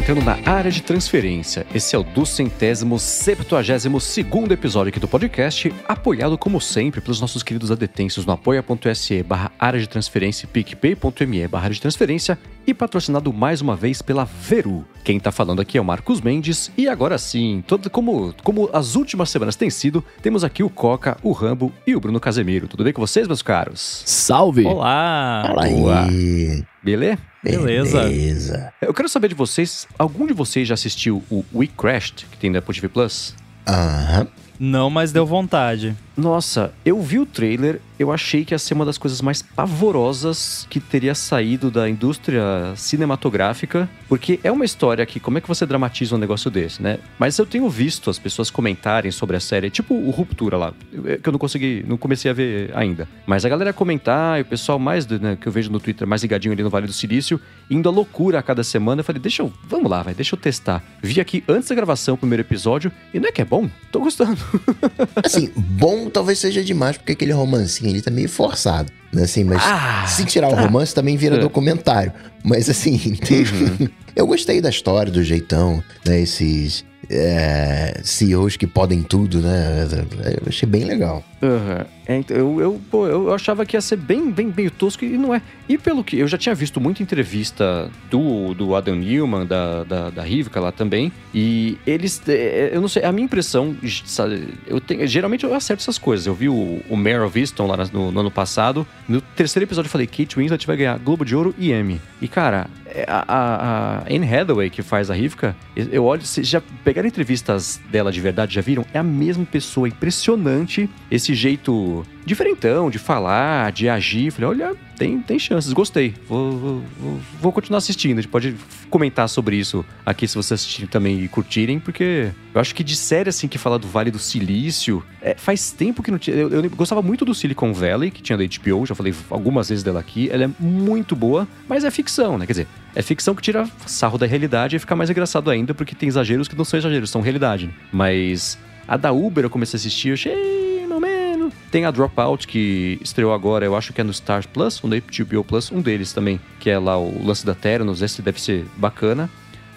entrando na área de transferência. Esse é o duzentésimo, septuagésimo segundo episódio aqui do podcast, apoiado como sempre pelos nossos queridos adetensos no apoia.se barra área de transferência picpay.me barra de transferência e patrocinado mais uma vez pela Veru. Quem tá falando aqui é o Marcos Mendes e agora sim, todo, como, como as últimas semanas têm sido, temos aqui o Coca, o Rambo e o Bruno Casemiro. Tudo bem com vocês, meus caros? Salve! Olá! Aí. Beleza? Beleza. Beleza. Eu quero saber de vocês, algum de vocês já assistiu o We Crashed, que tem da Apple TV Plus? Aham. Não, mas deu vontade. Nossa, eu vi o trailer, eu achei que ia ser uma das coisas mais pavorosas que teria saído da indústria cinematográfica, porque é uma história que, como é que você dramatiza um negócio desse, né? Mas eu tenho visto as pessoas comentarem sobre a série, tipo o Ruptura lá, que eu não consegui, não comecei a ver ainda. Mas a galera comentar, e o pessoal mais, né, que eu vejo no Twitter, mais ligadinho ali no Vale do Silício, indo à loucura a cada semana, eu falei, deixa eu, vamos lá, vai, deixa eu testar. Vi aqui antes da gravação o primeiro episódio, e não é que é bom? Tô gostando. Assim, bom talvez seja demais, porque aquele romancinho ali tá meio forçado. Né? Assim, mas Ah, se tirar o tá. romance também vira É. documentário. Mas assim, Uhum. eu gostei da história, do jeitão, né? Esses é, CEOs que podem tudo, né? Eu achei bem legal. Aham. É, então, eu, eu, pô, eu achava que ia ser bem, bem meio tosco e não é. E pelo que eu já tinha visto muita entrevista do, do Adam Newman, da, da, da Rivka lá também, e eles, é, eu não sei, a minha impressão, eu tenho, geralmente eu acerto essas coisas. Eu vi o, o Mare of Easton lá no, no ano passado, no terceiro episódio eu falei, Kate Winslet vai ganhar Globo de Ouro e Emmy. E cara, é, a, a, a Anne Hathaway, que faz a Rivka, eu olho, vocês já pegaram entrevistas dela de verdade, já viram? É a mesma pessoa, impressionante esse jeito diferentão de falar, de agir. Falei, olha, tem, tem chances, gostei. Vou, vou, vou- continuar assistindo. A gente pode comentar sobre isso aqui se vocês assistirem também e curtirem, porque eu acho que de série assim que fala do Vale do Silício, é, faz tempo que não tinha. Eu, eu gostava muito do Silicon Valley, que tinha da HBO, já falei algumas vezes dela aqui. Ela é muito boa, mas é ficção, né? Quer dizer, é ficção que tira sarro da realidade e fica mais engraçado ainda, porque tem exageros que não são exageros, são realidade. né? Mas a da Uber eu comecei a assistir, eu achei. Tem a Dropout, que estreou agora, eu acho que é no Stars Plus, um da HBO Plus, um deles também, que é lá o lance da Terranos, esse deve ser bacana.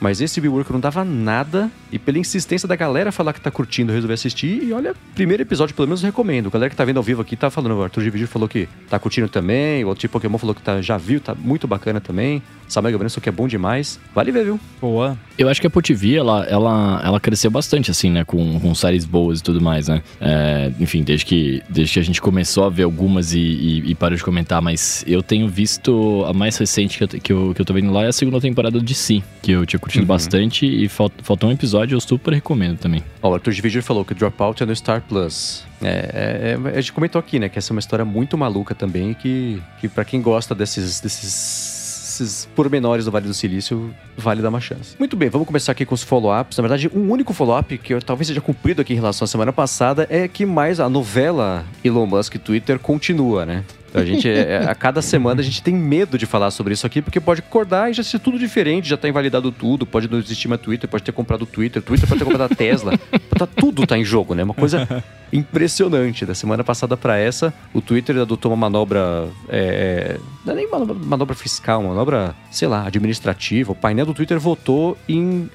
Mas esse Worker não dava nada, e pela insistência da galera falar que tá curtindo, eu resolvi assistir. E olha, primeiro episódio, pelo menos recomendo. A galera que tá vendo ao vivo aqui tá falando, o Arthur Gividi falou que tá curtindo também, o outro tipo Pokémon falou que tá, já viu, tá muito bacana também. Samuel Gabriel que é bom demais. Vale ver, viu? Boa. Eu acho que a Apple TV, ela, ela, ela cresceu bastante, assim, né? Com, com séries boas e tudo mais, né? É, enfim, desde que, desde que a gente começou a ver algumas e, e, e parou de comentar, mas eu tenho visto a mais recente que eu, que eu, que eu tô vendo lá é a segunda temporada de Si, que eu tinha curtido Uhum. bastante e falt, faltou um episódio, eu super recomendo também. Ó, o Arthur Gividi falou que o Dropout é no Star Plus. É, é, é, a gente comentou aqui, né? Que essa é uma história muito maluca também, que, que para quem gosta desses, desses esses pormenores do Vale do Silício, vale dar uma chance. Muito bem, vamos começar aqui com os follow-ups. Na verdade, um único follow-up que eu, talvez seja cumprido aqui em relação à semana passada é que mais a novela Elon Musk Twitter continua, né? Então, A gente, é, a cada semana a gente tem medo de falar sobre isso aqui, porque pode acordar e já ser tudo diferente, já tá invalidado tudo, pode não existir mais Twitter, pode ter comprado Twitter, Twitter pode ter comprado a Tesla. Tá, tudo tá em jogo, né? Uma coisa impressionante. Da semana passada para essa, o Twitter adotou uma manobra. É, não é nem manobra, manobra fiscal, uma manobra, sei lá, administrativa. O painel do Twitter votou em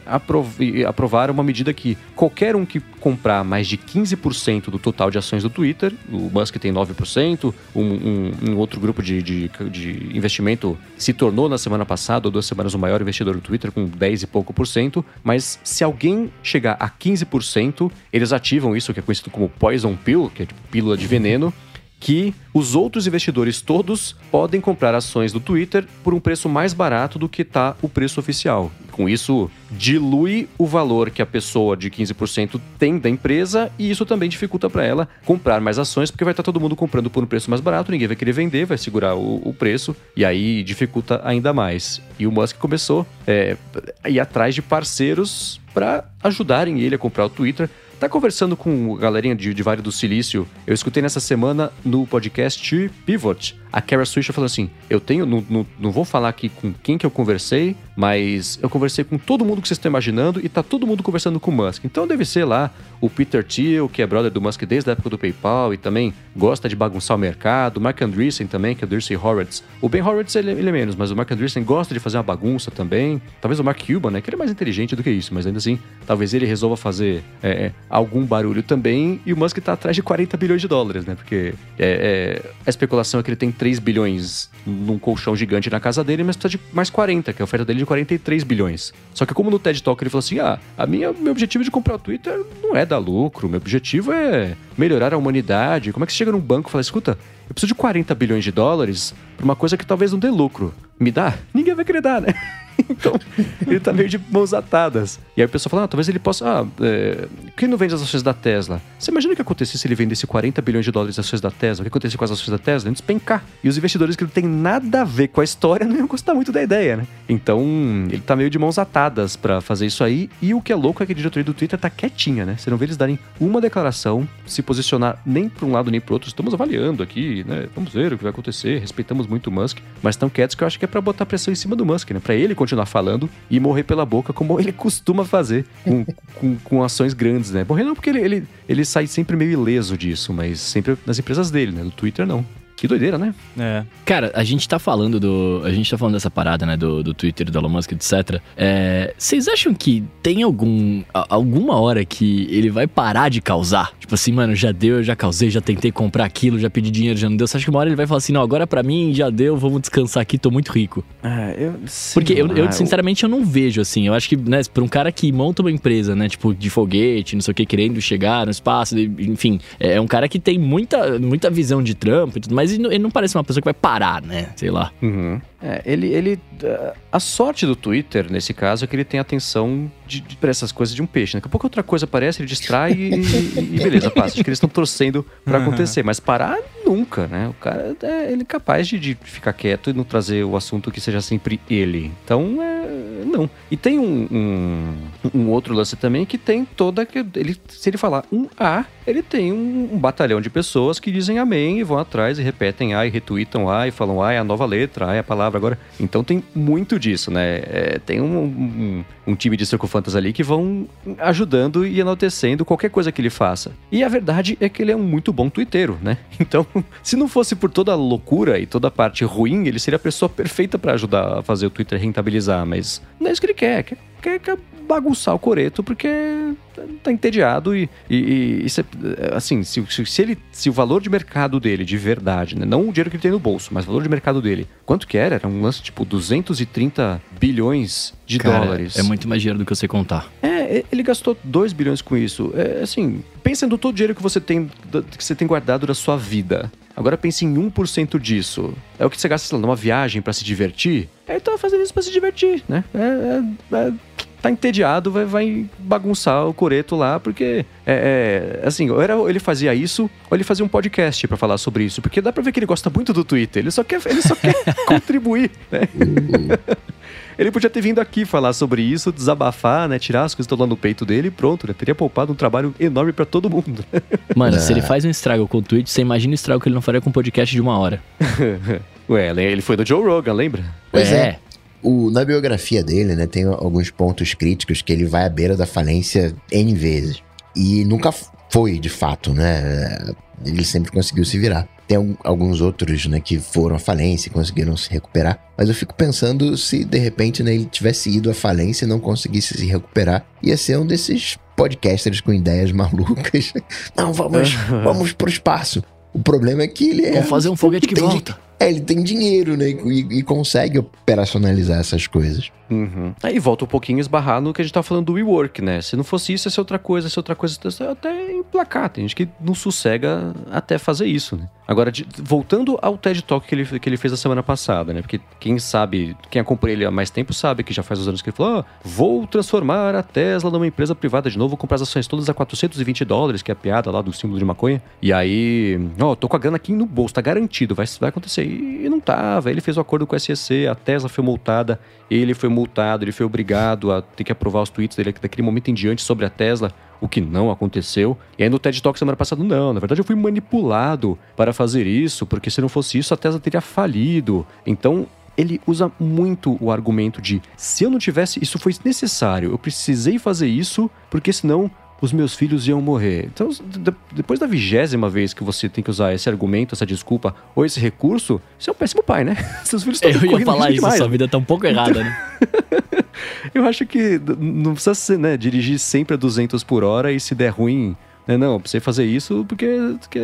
aprovar uma medida que qualquer um que comprar mais de 15% do total de ações do Twitter, o Musk tem 9%, um, um, um outro grupo de, de, de investimento se tornou na semana passada, ou duas semanas, o maior investidor do Twitter, com 10 e pouco por cento. Mas se alguém chegar a 15%, eles ativam isso, que é conhecido como Poison Pill, que é tipo pílula de veneno, que os outros investidores todos podem comprar ações do Twitter por um preço mais barato do que está o preço oficial. Com isso, dilui o valor que a pessoa de 15% tem da empresa e isso também dificulta para ela comprar mais ações, porque vai estar todo mundo comprando por um preço mais barato, ninguém vai querer vender, vai segurar o, o preço e aí dificulta ainda mais. E o Musk começou é, a ir atrás de parceiros para ajudarem ele a comprar o Twitter. Tá conversando com a galerinha de, de Vale do Silício. Eu escutei nessa semana no podcast Pivot, a Kara Swisher falando assim: Eu tenho, não, não, não vou falar aqui com quem que eu conversei, mas eu conversei com todo mundo que vocês estão imaginando e tá todo mundo conversando com o Musk. Então deve ser lá o Peter Thiel, que é brother do Musk desde a época do PayPal e também gosta de bagunçar o mercado. O Mark Andreessen também, que é o Dirce Horowitz. O Ben Horowitz ele, ele é menos, mas o Mark Andreessen gosta de fazer uma bagunça também. Talvez o Mark Cuban, né? Que ele é mais inteligente do que isso, mas ainda assim, talvez ele resolva fazer é, algum barulho também. E o Musk tá atrás de 40 bilhões de dólares, né? Porque é, é, a especulação é que ele tem 3 bilhões num colchão gigante na casa dele, mas precisa de mais 40, que é a oferta dele de 43 bilhões. Só que como no TED Talk ele falou assim: ah, a minha, meu objetivo de comprar o Twitter não é dar lucro, meu objetivo é melhorar a humanidade. Como é que você chega num banco e fala, escuta, eu preciso de 40 bilhões de dólares pra uma coisa que talvez não dê lucro. Me dá? Ninguém vai querer dar, né? então, ele tá meio de mãos atadas. E aí o pessoal fala, ah, talvez ele possa... Ah, é, quem não vende as ações da Tesla? Você imagina o que acontecesse se ele vendesse 40 bilhões de dólares de ações da Tesla? O que acontecesse com as ações da Tesla? Ele despencar. E os investidores que não tem nada a ver com a história não iam gostar muito da ideia, né? Então, ele tá meio de mãos atadas para fazer isso aí. E o que é louco é que a diretoria do Twitter tá quietinha, né? Você não vê eles darem uma declaração, se posicionar nem para um lado nem para outro. Estamos avaliando aqui, né? Vamos ver o que vai acontecer. Respeitamos muito o Musk, mas tão quietos que eu acho que é para botar pressão em cima do Musk, né? Para ele continuar falando e morrer pela boca, como ele costuma fazer com, com, com, ações grandes, né? Morrer não porque ele, ele, ele sai sempre meio ileso disso, mas sempre nas empresas dele, né? No Twitter, não. Que doideira, né? É. Cara, a gente tá falando do. A gente tá falando dessa parada, né? Do, do Twitter, do Elon Musk, etc. É, vocês acham que tem algum. alguma hora que ele vai parar de causar? Tipo assim, mano, já deu, eu já causei, já tentei comprar aquilo, já pedi dinheiro, já não deu. Você acha que uma hora ele vai falar assim, não, agora pra mim já deu, vamos descansar aqui, tô muito rico? É, eu. Porque eu, eu, sinceramente, eu não vejo, assim. Eu acho que, né, pra um cara que monta uma empresa, né, tipo, de foguete, não sei o que, querendo chegar no espaço, enfim, é um cara que tem muita, muita visão de trampo e tudo mais mas ele não parece uma pessoa que vai parar, né? Sei lá. Uhum. É, ele, ele. A sorte do Twitter, nesse caso, é que ele tem atenção de, de, pra essas coisas de um peixe. Daqui a pouco outra coisa aparece, ele distrai e, e beleza, passa. Acho que eles estão torcendo para acontecer. Mas parar nunca, né? O cara é ele é capaz de, de, ficar quieto e não trazer o assunto que seja sempre ele. Então, é, não. E tem um, um, um, outro lance também que tem toda. Ele, se ele falar um A, ele tem um, um, batalhão de pessoas que dizem amém e vão atrás e repetem A e retweetam A e falam A é a nova letra, A é a palavra agora. Então tem muito disso, né? É, tem um, um, um, time de Fantas ali que vão ajudando e enaltecendo qualquer coisa que ele faça. E a verdade é que ele é um muito bom twitteiro, né? Então, se não fosse por toda a loucura e toda a parte ruim, ele seria a pessoa perfeita para ajudar a fazer o Twitter rentabilizar, mas não é isso que ele. Quer, quer, quer bagunçar o coreto porque tá entediado e, e, e se, assim, se, se, ele, se o valor de mercado dele, de verdade, né, não o dinheiro que ele tem no bolso, mas o valor de mercado dele, quanto que era? Era um lance tipo 230 bilhões de Cara, dólares. É muito mais dinheiro do que eu sei contar. É, ele gastou 2 bilhões com isso. É, assim, pensa no todo o dinheiro que você tem que você tem guardado da sua vida. Agora pense em 1% disso. É o que você gasta, sei lá, numa viagem para se divertir. Ele tá fazendo isso pra se divertir, né? É, é, é tá entediado, vai, vai bagunçar o coreto lá, porque, é, é, assim, ou era, ele fazia isso, ou ele fazia um podcast para falar sobre isso, porque dá pra ver que ele gosta muito do Twitter, ele só quer, ele só quer contribuir, né? ele podia ter vindo aqui falar sobre isso, desabafar, né? Tirar as coisas que estão lá no peito dele e pronto, né? Teria poupado um trabalho enorme para todo mundo. Mano, é. se ele faz um estrago com o Twitch, você imagina o estrago que ele não faria com um podcast de uma hora. Ué, ele foi do Joe Rogan, lembra? Pois é. é. O, na biografia dele, né, tem alguns pontos críticos que ele vai à beira da falência N vezes. E nunca foi, de fato, né? Ele sempre conseguiu se virar. Tem alguns outros, né, que foram à falência e conseguiram se recuperar. Mas eu fico pensando se, de repente, né, ele tivesse ido à falência e não conseguisse se recuperar. Ia ser um desses podcasters com ideias malucas. Não, vamos, vamos pro espaço. O problema é que ele é. Vamos fazer um foguete que volta. É, ele tem dinheiro, né? E, e consegue operacionalizar essas coisas. Uhum. Aí volta um pouquinho esbarrar no que a gente tá falando do WeWork, né? Se não fosse isso, ia ser outra coisa, ia ser outra coisa, até emplacar. Tem gente que não sossega até fazer isso, né? Agora, de, voltando ao TED Talk que ele, que ele fez a semana passada, né? Porque quem sabe, quem acompanha ele há mais tempo sabe que já faz uns anos que ele falou: oh, vou transformar a Tesla numa empresa privada de novo, vou comprar as ações todas a 420 dólares, que é a piada lá do símbolo de maconha. E aí, ó, oh, tô com a grana aqui no bolso, tá garantido, vai, vai acontecer. E não tava. Ele fez o um acordo com a SEC, a Tesla foi multada, ele foi multado, ele foi obrigado a ter que aprovar os tweets dele daquele momento em diante sobre a Tesla, o que não aconteceu. E aí no TED Talk semana passada, não, na verdade eu fui manipulado para fazer isso, porque se não fosse isso a Tesla teria falido. Então ele usa muito o argumento de se eu não tivesse, isso foi necessário, eu precisei fazer isso, porque senão os meus filhos iam morrer. Então, de- depois da vigésima vez que você tem que usar esse argumento, essa desculpa ou esse recurso, você é um péssimo pai, né? Seus filhos estão Eu ia falar isso, demais. sua vida tá um pouco errada, né? Eu acho que não precisa ser, né, dirigir sempre a 200 por hora e se der ruim, né, não, precisei fazer isso porque, porque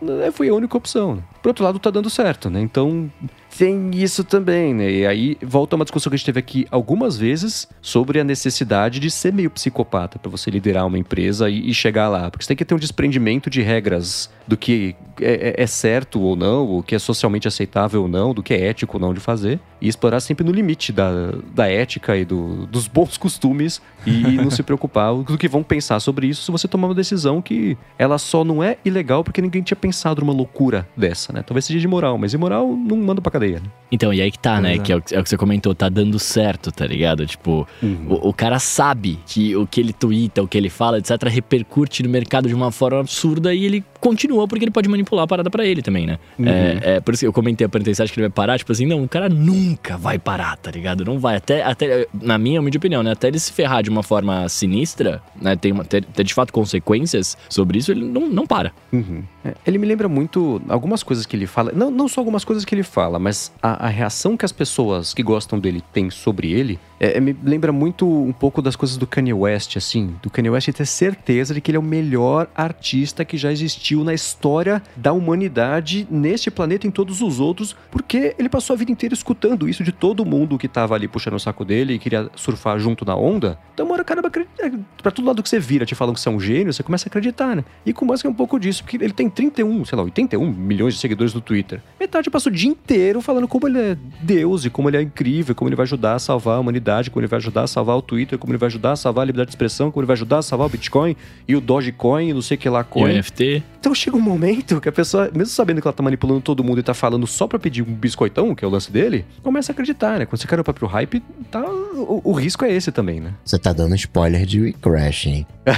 né, foi a única opção. Por outro lado, tá dando certo, né? Então, tem isso também, né? E aí volta uma discussão que a gente teve aqui algumas vezes sobre a necessidade de ser meio psicopata para você liderar uma empresa e, e chegar lá. Porque você tem que ter um desprendimento de regras do que é, é- é certo ou não, o que é socialmente aceitável ou não, do que é ético ou não de fazer, e explorar sempre no limite da, da ética e do- dos bons costumes e não se preocupar do que vão pensar sobre isso se você tomar uma decisão que ela só não é ilegal porque ninguém tinha pensado numa loucura dessa, né? Talvez seja de moral, mas imoral não manda pra cadeia, né? Então, e aí que tá, né? É. Que é o, que é o que você comentou, tá dando certo, tá ligado? Tipo, o, o cara sabe que o que ele twitta, o que ele fala, etc., repercute no mercado de uma forma absurda e ele continua porque ele pode manipular a parada pra ele também, né? É, é, por isso que eu comentei a acha que ele vai parar? Tipo assim, não, o cara nunca vai parar, tá ligado? Não vai. Até, até na minha humilde opinião, né? Até ele se ferrar de uma forma sinistra, né? Tem uma, ter, ter de fato consequências sobre isso, ele não, não para. Uhum. É, ele me lembra muito algumas coisas que ele fala, não, não só algumas coisas que ele fala, mas a, a reação que as pessoas que gostam dele têm sobre ele é, é, me lembra muito um pouco das coisas do Kanye West, assim, do Kanye West ter certeza de que ele é o melhor artista que já existiu na história da humanidade, neste planeta e em todos os outros, porque ele passou a vida inteira escutando isso de todo mundo que tava ali puxando o saco dele e queria surfar junto na onda. Então, uma hora, caramba, acredita- pra todo lado que você vira te falam que você é um gênio, você começa a acreditar, né? E com o Musk é um pouco disso, porque ele tem 31, sei lá, 81 milhões de seguidores no Twitter. Metade passa o dia inteiro falando como ele é Deus e como ele é incrível, como ele vai ajudar a salvar a humanidade, como ele vai ajudar a salvar o Twitter, como ele vai ajudar a salvar a liberdade de expressão, como ele vai ajudar a salvar o Bitcoin e o Dogecoin e não sei o que lá E o coin. NFT. Então chega um momento que a pessoa, mesmo sabendo que ela tá manipulando todo mundo e tá falando só pra pedir um biscoitão, que é o lance dele, começa a acreditar, né? Quando você cai no próprio hype, tá, o, o risco é esse também, né? Você tá dando spoiler de Crash, hein?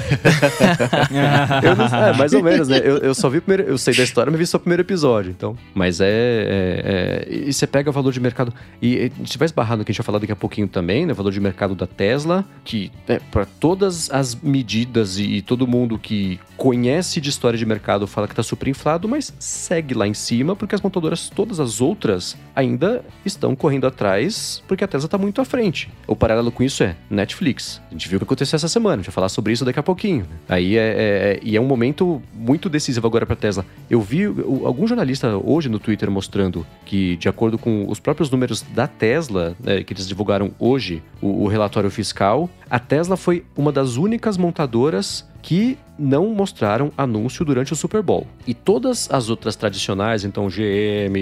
Eu não, é, mais ou menos, né? Eu, eu só vi o primeiro. Eu sei da história, mas vi só o primeiro episódio. Então. Mas é. é- é- e você pega o valor de mercado. E a gente vai esbarrar no que a gente vai falar daqui a pouquinho também, né? O valor de mercado da Tesla, que é, para todas as medidas e, e todo mundo que conhece de história de mercado fala que tá super inflado, mas segue lá em cima, porque as montadoras, todas as outras, ainda estão correndo atrás, porque a Tesla tá muito à frente. O paralelo com isso é Netflix. A gente viu o que aconteceu essa semana, a gente vai falar sobre isso daqui a pouquinho. Aí é, é- e é um momento muito decisivo agora para Tesla. Eu vi algum jornalista hoje no Twitter mostrando que, de acordo com os próprios números da Tesla, né, que eles divulgaram hoje, o, o relatório fiscal, a Tesla foi uma das únicas montadoras que não mostraram anúncio durante o Super Bowl. E todas as outras tradicionais, então GM,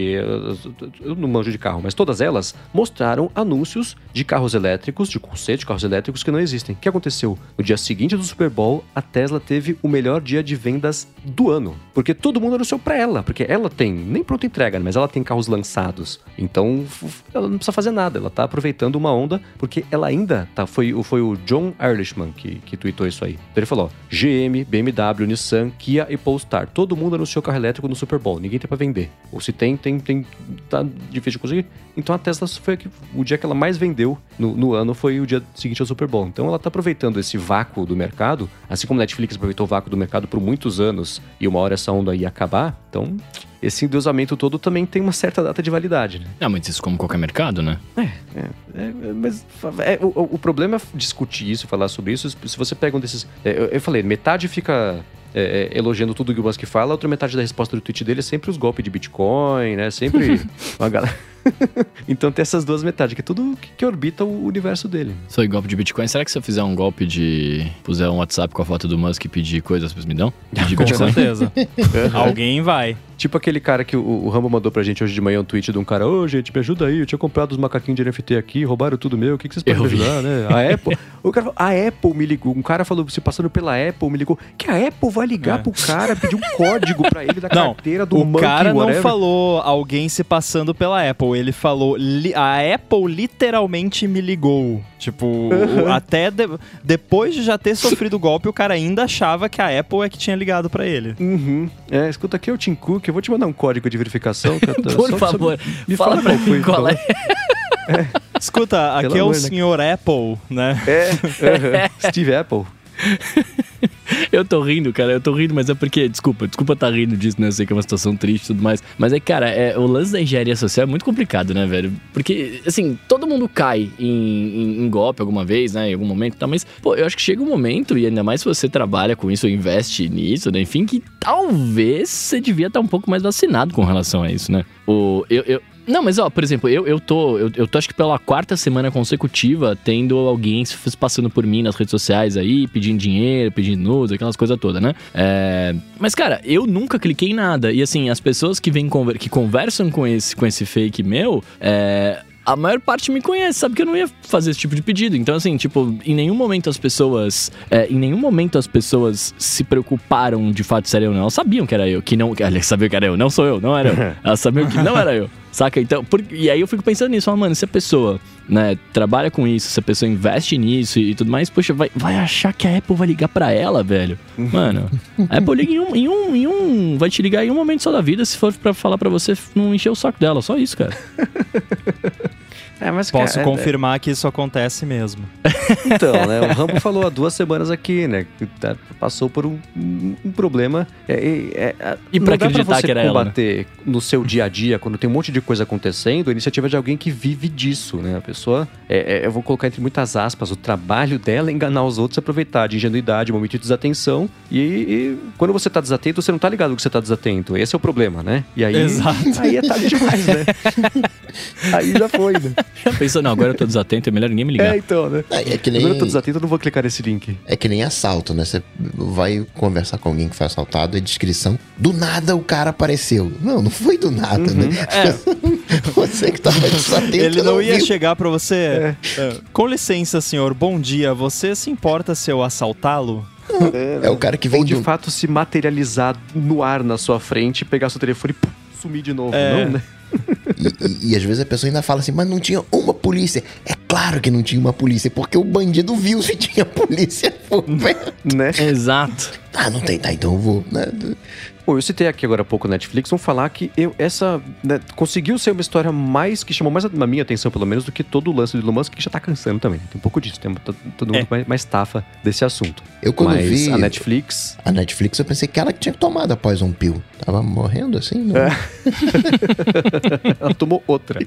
eu não manjo de carro, mas todas elas mostraram anúncios de carros elétricos, de conceito de carros elétricos que não existem. O que aconteceu? No dia seguinte do Super Bowl, a Tesla teve o melhor dia de vendas do ano. Porque todo mundo anunciou pra ela, porque ela tem, nem pronta entrega, mas ela tem carros lançados. Então, ela não precisa fazer nada, ela tá aproveitando uma onda, porque ela ainda tá. Foi, foi o John Ehrlichman que, que tweetou isso aí. Então ele falou: GM, BMW, Nissan, Kia e Polestar. Todo mundo anunciou carro elétrico no Super Bowl, ninguém tem pra vender. Ou se tem, tem, tem. tá difícil de conseguir. Então a Tesla foi a que- o dia que ela mais vendeu no, no ano foi o dia seguinte ao Super Bowl. Então ela tá aproveitando esse vácuo do mercado, assim como a Netflix aproveitou o vácuo do mercado por muitos anos e uma hora essa onda ia acabar. Então esse endeusamento todo também tem uma certa data de validade, né? Não, mas isso como qualquer mercado, né? É, é, mas é, o, o problema é discutir isso, falar sobre isso. Se você pega um desses. é, eu, eu falei, metade fica é, é, elogiando tudo que o Musk fala, a outra metade da resposta do tweet dele é sempre os golpes de Bitcoin, né? Sempre uma galera. então tem essas duas metades, que é tudo que, que orbita o universo dele. Só golpe de Bitcoin. Será que se eu fizer um golpe de. puser um WhatsApp com a foto do Musk e pedir coisas, vocês me dão? De Com Bitcoin? certeza. Alguém vai. Tipo aquele cara que o, o Rambo mandou pra gente hoje de manhã um tweet de um cara: Ô, gente, me ajuda aí, eu tinha comprado os macaquinhos de NFT aqui, roubaram tudo meu, o que, que vocês podem Eu me vi. ajudar, né? A Apple. o cara falou, a Apple me ligou. Um cara falou, se passando pela Apple, me ligou. Que a Apple vai ligar É. pro cara, pedir um código pra ele da Não, carteira do o monkey, cara não whatever. falou alguém se passando pela Apple. Ele falou. a Apple literalmente me ligou. Tipo, até de- depois de já ter sofrido o golpe, o cara ainda achava que a Apple é que tinha ligado pra ele. Uhum. É, escuta, aqui é o Tim Cook, eu vou te mandar um código de verificação. cara. Por Só- só- favor, me fala fala pra mim qual por é. Escuta, aqui Pelo é o amor, né? senhor Apple, né? É. Steve Apple. Eu tô rindo, cara, eu tô rindo, mas é porque, desculpa, desculpa tá rindo disso, né? Eu sei que é uma situação triste e tudo mais. Mas é, cara, é, o lance da engenharia social é muito complicado, né, velho? Porque, assim, todo mundo cai em, em, em golpe alguma vez, né? Em algum momento e tal, mas, pô, eu acho que chega um momento, e ainda mais se você trabalha com isso investe nisso, né? Enfim, que talvez você devia estar um pouco mais vacinado com relação a isso, né? O, eu, eu, não, mas ó, por exemplo, eu, eu tô. Eu, eu tô acho que pela quarta semana consecutiva tendo alguém passando por mim nas redes sociais aí, pedindo dinheiro, pedindo nudes, aquelas coisas todas, né? É, mas, cara, eu nunca cliquei em nada. E assim, as pessoas que vêm conver- que conversam com esse, com esse fake meu, é. A maior parte me conhece, sabe que eu não ia fazer esse tipo de pedido. Então, assim, tipo, em nenhum momento as pessoas. é, em nenhum momento as pessoas se preocuparam de fato se era eu não. Elas sabiam que era eu, que não. Aliás, sabiam que era eu, não sou eu, não era eu. Elas sabiam que não era eu. Saca? Então, por- e aí eu fico pensando nisso, mano, se a pessoa, né, trabalha com isso, se a pessoa investe nisso e, tudo mais, poxa, vai, vai achar que a Apple vai ligar pra ela, velho. Mano, a Apple liga em um, em um, em um. Vai te ligar em um momento só da vida se for pra falar pra você não encher o saco dela. Só isso, cara. É, mas, Posso cara, é- confirmar que isso acontece mesmo. Então, né? O Rambo falou há duas semanas aqui, né? que tá- Passou por um, um- problema. É, é, é, E não pra dá acreditar você que era ela, né? combater no seu dia a dia, quando tem um monte de coisa acontecendo, a iniciativa de alguém que vive disso, né? A pessoa, é, é, eu vou colocar entre muitas aspas, o trabalho dela é enganar os outros, aproveitar de ingenuidade, momento de desatenção. E, e quando você tá desatento, você não tá ligado que você tá desatento. Esse é o problema, né? E aí, Exato. aí é tarde demais, né? aí já foi, né? Já pensou, não, agora eu tô desatento, é melhor ninguém me ligar. É, então, né? É, é que nem, Agora eu tô desatento, eu não vou clicar nesse link. é que nem assalto, né? Você vai conversar com alguém que foi assaltado, é descrição. Do nada o cara apareceu. Não, não foi do nada, né? Você que tava desatento. Ele não ia viu. chegar pra você. É, Com licença, senhor, bom dia. Você se importa se eu assaltá-lo? É o cara que vem Ou de do... fato se materializar no ar na sua frente, pegar seu telefone e pum, sumir de novo. É. Não, né? E, às vezes a pessoa ainda fala assim, mas não tinha uma polícia. É claro que não tinha uma polícia, porque o bandido viu se tinha polícia por perto. né? Exato. Ah, não tem, tá, então eu vou. Né? Pô, eu citei aqui agora há pouco Netflix, vamos falar que eu, essa né, conseguiu ser uma história mais que chamou mais a, a minha atenção, pelo menos, do que todo o lance do Elon Musk, que já tá cansando também. Tem um pouco disso, tem tá- todo mundo É. mais, mais tafa desse assunto. Eu quando Mas vi a Netflix. a Netflix, eu pensei que ela que tinha tomado a Poison Pill. Tava morrendo assim, não? É. ela tomou outra.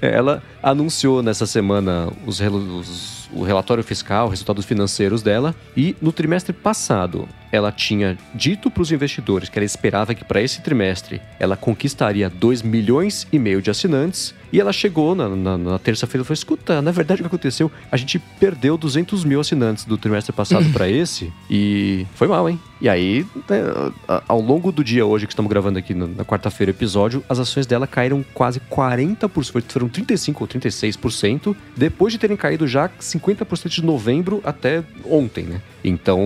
É, ela anunciou nessa semana os, os- o relatório fiscal, resultados financeiros dela, e no trimestre passado ela tinha dito para os investidores que ela esperava que para esse trimestre ela conquistaria 2 milhões e meio de assinantes. E ela chegou na, na- na terça-feira e falou: escuta, na verdade o que aconteceu? A gente perdeu 200 mil assinantes do trimestre passado para esse e foi mal, hein? E aí, né, a- ao longo do dia hoje que estamos gravando aqui na, quarta-feira o episódio, as ações dela caíram quase 40%, foi- foram 35% ou 36%, depois de terem caído já 50% de novembro até ontem, né? Então,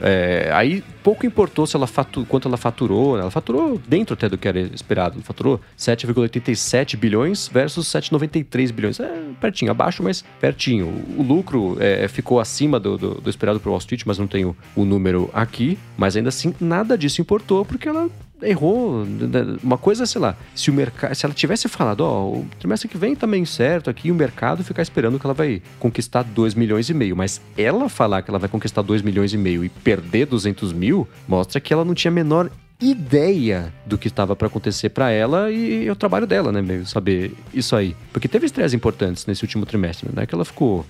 é, aí pouco importou se ela fatu, quanto ela faturou, né? ela faturou dentro até do que era esperado, faturou 7,87 bilhões versus 7,93 bilhões, é pertinho, abaixo, mas pertinho. O, lucro é, ficou acima do, do- do esperado para Wall Street, mas não tenho o número aqui, mas ainda assim nada disso importou porque ela errou. né? Uma coisa, sei lá, se o mercado, se ela tivesse falado, ó, o trimestre que vem tá certo aqui, o mercado ficar esperando que ela vai conquistar 2 milhões e meio, mas ela falar que ela vai conquistar 2 milhões e meio e perder 200 mil, mostra que ela não tinha a menor ideia do que estava para acontecer para ela e, o trabalho dela, né, meio saber isso aí. Porque teve estresses importantes nesse último trimestre, né, que ela ficou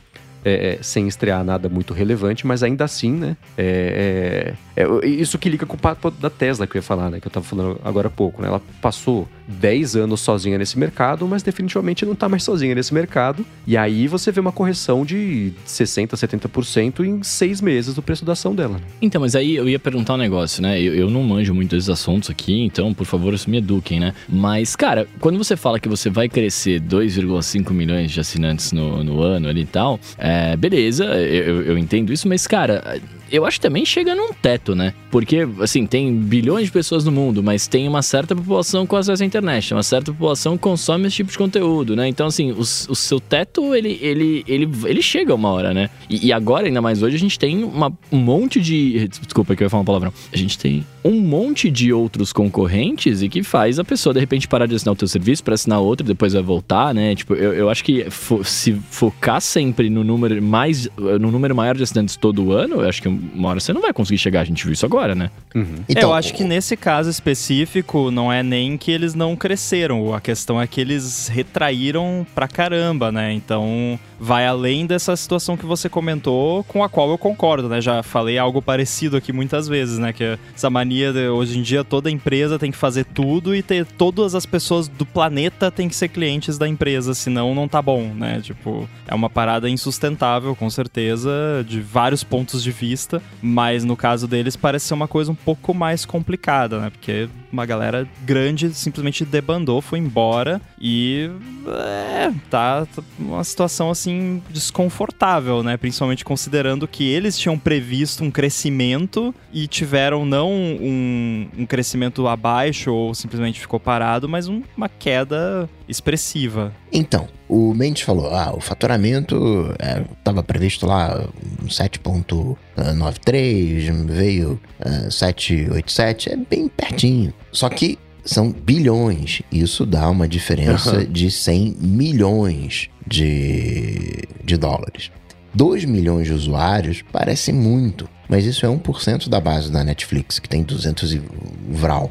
é, é, sem estrear nada muito relevante, mas ainda assim, né? É, é, é isso que liga com o papo da Tesla que eu ia falar, né? Que eu tava falando agora há pouco, né? Ela passou 10 anos sozinha nesse mercado, mas definitivamente não tá mais sozinha nesse mercado. E aí você vê uma correção de 60%, 70% em seis meses do preço da ação dela. Então, mas aí eu ia perguntar um negócio, né? Eu, eu não manjo muito desses assuntos aqui, então, por favor, me eduquem, né? Mas, cara, quando você fala que você vai crescer 2,5 milhões de assinantes no, no ano ali e tal, é, beleza, eu, eu entendo isso, mas, cara eu acho que também chega num teto, né? Porque, assim, tem bilhões de pessoas no mundo, mas tem uma certa população com acesso à internet, uma certa população consome esse tipo de conteúdo, né? Então, assim, o, o seu teto, ele, ele, ele, ele chega uma hora, né? E, e, agora, ainda mais hoje, a gente tem uma, um monte de. Desculpa que eu ia falar uma palavrão. A gente tem um monte de outros concorrentes e que faz a pessoa, de repente, parar de assinar o teu serviço para assinar outro e depois vai voltar, né? Tipo, eu, eu acho que fo se focar sempre no número mais no número maior de assinantes todo ano, eu acho que uma hora você não vai conseguir chegar. A gente viu isso agora, né? Uhum. Então, eu acho que nesse caso específico, não é nem que eles não cresceram. A questão é que eles retraíram pra caramba, né? Então, vai além dessa situação que você comentou, com a qual eu concordo, né? Já falei algo parecido aqui muitas vezes, né? Que essa mania de hoje em dia toda empresa tem que fazer tudo e ter todas as pessoas do planeta tem que ser clientes da empresa, senão não tá bom, né? Tipo, é uma parada insustentável, com certeza, de vários pontos de vista. Mas no caso deles parece ser uma coisa um pouco mais complicada, né? Porque uma galera grande simplesmente debandou, foi embora e é, tá, uma situação assim desconfortável, né? Principalmente considerando que eles tinham previsto um crescimento e tiveram não um, um crescimento abaixo ou simplesmente ficou parado, mas um, uma queda expressiva. Então, o Mendes falou, ah, o faturamento estava é, previsto lá 7.93, veio é, 787, é bem pertinho. Só que são bilhões. Isso dá uma diferença uhum. de 100 milhões de, de dólares. 2 milhões de usuários parece muito, mas isso é 1% da base da Netflix, que tem 200 e vral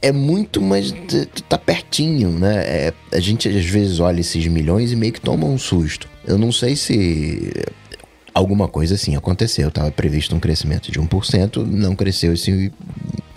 é muito, mas tá pertinho, né? É, a gente às vezes olha esses milhões e meio que toma um susto. Eu não sei se alguma coisa assim aconteceu. Tava previsto um crescimento de 1%, não cresceu esse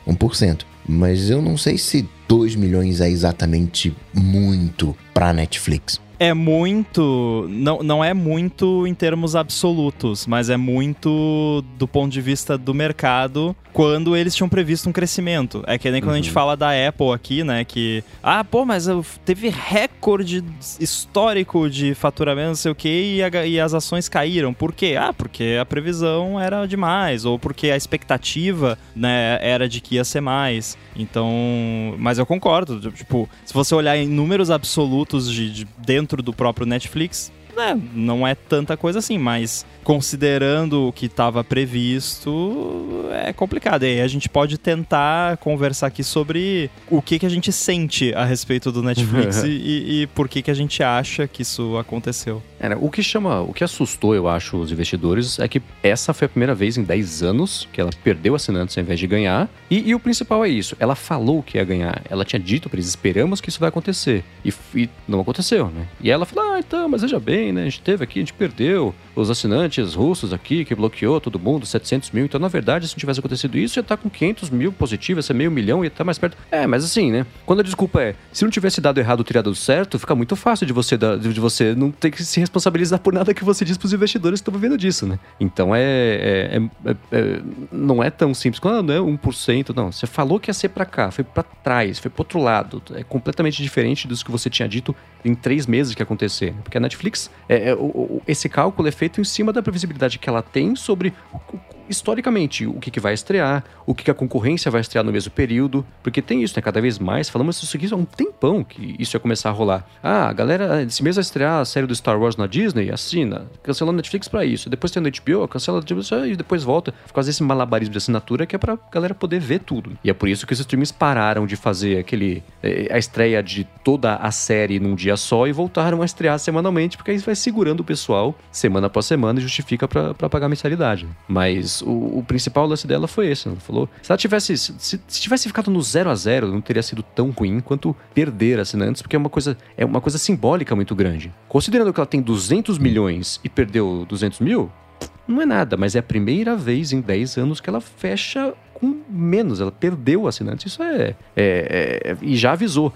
1%. Mas eu não sei se 2 milhões é exatamente muito pra Netflix é muito. Não, não é muito em termos absolutos, mas é muito do ponto de vista do mercado quando eles tinham previsto um crescimento. É que nem quando uhum. a gente uhum. fala da Apple aqui, né? Que, ah, pô, mas teve recorde histórico de faturamento, não sei o quê, e, a, e as ações caíram. Por quê? Ah, porque a previsão era demais, ou porque a expectativa, né, era de que ia ser mais. Então, mas eu concordo. Tipo, se você olhar em números absolutos de, de dentro do próprio Netflix, né, não é tanta coisa assim, mas considerando o que estava previsto, é complicado. E aí a gente pode tentar conversar aqui sobre o que, que a gente sente a respeito do Netflix e, e, por que, que a gente acha que isso aconteceu. É, o que chama, o que assustou, eu acho, os investidores é que essa foi a primeira vez em 10 anos que ela perdeu assinantes ao invés de ganhar. E, e o principal é isso, ela falou que ia ganhar. Ela tinha dito para eles, esperamos que isso vai acontecer. E, e não aconteceu, né? E ela falou, ah, então, mas veja bem, né? A gente teve aqui, a gente perdeu os assinantes russos aqui, que bloqueou todo mundo, 700 mil. Então, na verdade, se não tivesse acontecido isso, ia estar tá com 500 mil positivos, ia ser meio milhão, ia estar tá mais perto. É, mas assim, né? Quando a desculpa é, se não tivesse dado errado, teria dado certo, fica muito fácil de você, de você não ter que se responsabilizar por nada que você diz para os investidores que estão vivendo disso, né? Então, é, é, é, é, não é tão simples. Quando ah, não é 1%, não. Você falou que ia ser para cá, foi para trás, foi para outro lado. É completamente diferente dos que você tinha dito em três meses que acontecer. Porque a Netflix, é, é, o, esse cálculo é feito em cima da previsibilidade que ela tem sobre historicamente o que, que vai estrear, o que, que a concorrência vai estrear no mesmo período, porque tem isso, né? Cada vez mais, falamos isso aqui há um tempão que isso ia começar a rolar. Ah, a galera, esse mês vai estrear a série do Star Wars na Disney, assina, cancelando Netflix para isso. Depois tem no HBO, cancela a HBO e depois volta. Por causa desse malabarismo de assinatura que é pra galera poder ver tudo. E é por isso que os streamings pararam de fazer aquele eh, a estreia de toda a série num dia só e voltaram a estrear semanalmente, porque aí vai segurando o pessoal semana após semana e justifica para pagar a mensalidade. Mas O, o principal lance dela foi esse. Ela falou: se ela tivesse. Se, se tivesse ficado no 0 a 0 não teria sido tão ruim quanto perder assinantes, porque é uma coisa, é uma coisa simbólica muito grande. Considerando que ela tem 200 milhões e perdeu 200 mil, não é nada, mas é a primeira vez em 10 anos que ela fecha com menos. Ela perdeu assinantes. Isso é. é, é e já avisou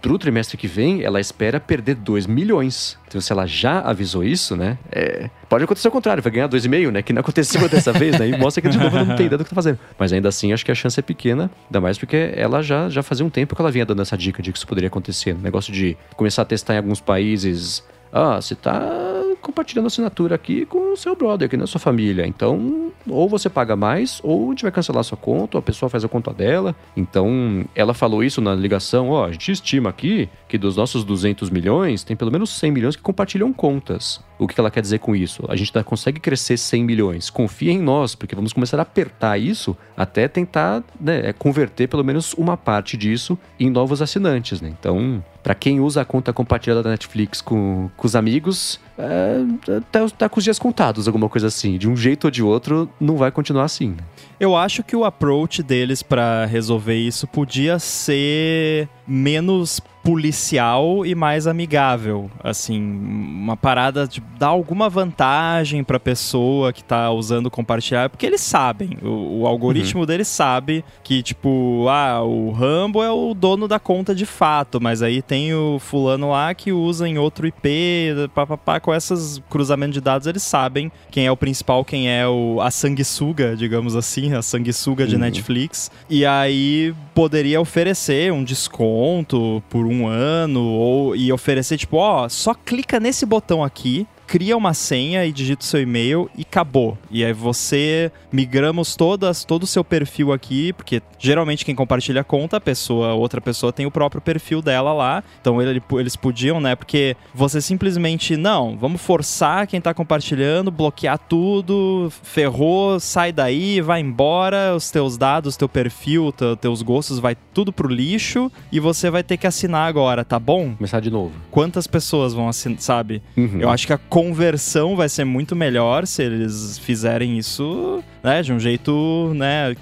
pro trimestre que vem, ela espera perder 2 milhões. Então, se ela já avisou isso, né? É... Pode acontecer o contrário, vai ganhar 2,5, né? Que não aconteceu dessa vez, né? E mostra que de novo não tem ideia do que tá fazendo. Mas ainda assim, acho que a chance é pequena, ainda mais porque ela já, já fazia um tempo que ela vinha dando essa dica de que isso poderia acontecer. O negócio de começar a testar em alguns países. Ah, você tá compartilhando assinatura aqui com o seu brother, aqui na sua família. Então, ou você paga mais, ou a gente vai cancelar a sua conta, ou a pessoa faz a conta dela. Então, ela falou isso na ligação, ó, a gente estima aqui que dos nossos 200 milhões, tem pelo menos 100 milhões que compartilham contas. O que ela quer dizer com isso? A gente consegue crescer 100 milhões. Confia em nós, porque vamos começar a apertar isso até tentar né, é, converter pelo menos uma parte disso em novos assinantes. Né? Então, para quem usa a conta compartilhada da Netflix com, com os amigos, é, tá, tá, com os dias contados, alguma coisa assim. De um jeito ou de outro, não vai continuar assim. Eu acho que o approach deles para resolver isso podia ser menos policial e mais amigável, assim, uma parada de dar alguma vantagem para pessoa que tá usando compartilhar, porque eles sabem, o, o algoritmo uhum. deles sabe que tipo, ah, o Rambo é o dono da conta de fato, mas aí tem o fulano lá que usa em outro IP, papapá, com esses cruzamentos de dados eles sabem quem é o principal, quem é o a sanguessuga, digamos assim, a sanguessuga de uhum. Netflix, e aí poderia oferecer um desconto por um ano ou e oferecer tipo, ó, só clica nesse botão aqui cria uma senha e digita o seu e-mail e acabou. E aí você migramos todas, todo o seu perfil aqui, porque geralmente quem compartilha a conta, a pessoa, outra pessoa tem o próprio perfil dela lá. Então ele, eles podiam, né? Porque você simplesmente, não, vamos forçar quem tá compartilhando, bloquear tudo, ferrou, sai daí, vai embora, os teus dados, teu perfil, teus gostos, vai tudo pro lixo e você vai ter que assinar agora, tá bom? Começar de novo. Quantas pessoas vão assinar, sabe? Uhum. Eu acho que a conversão vai ser muito melhor se eles fizerem isso, né, de um jeito, né,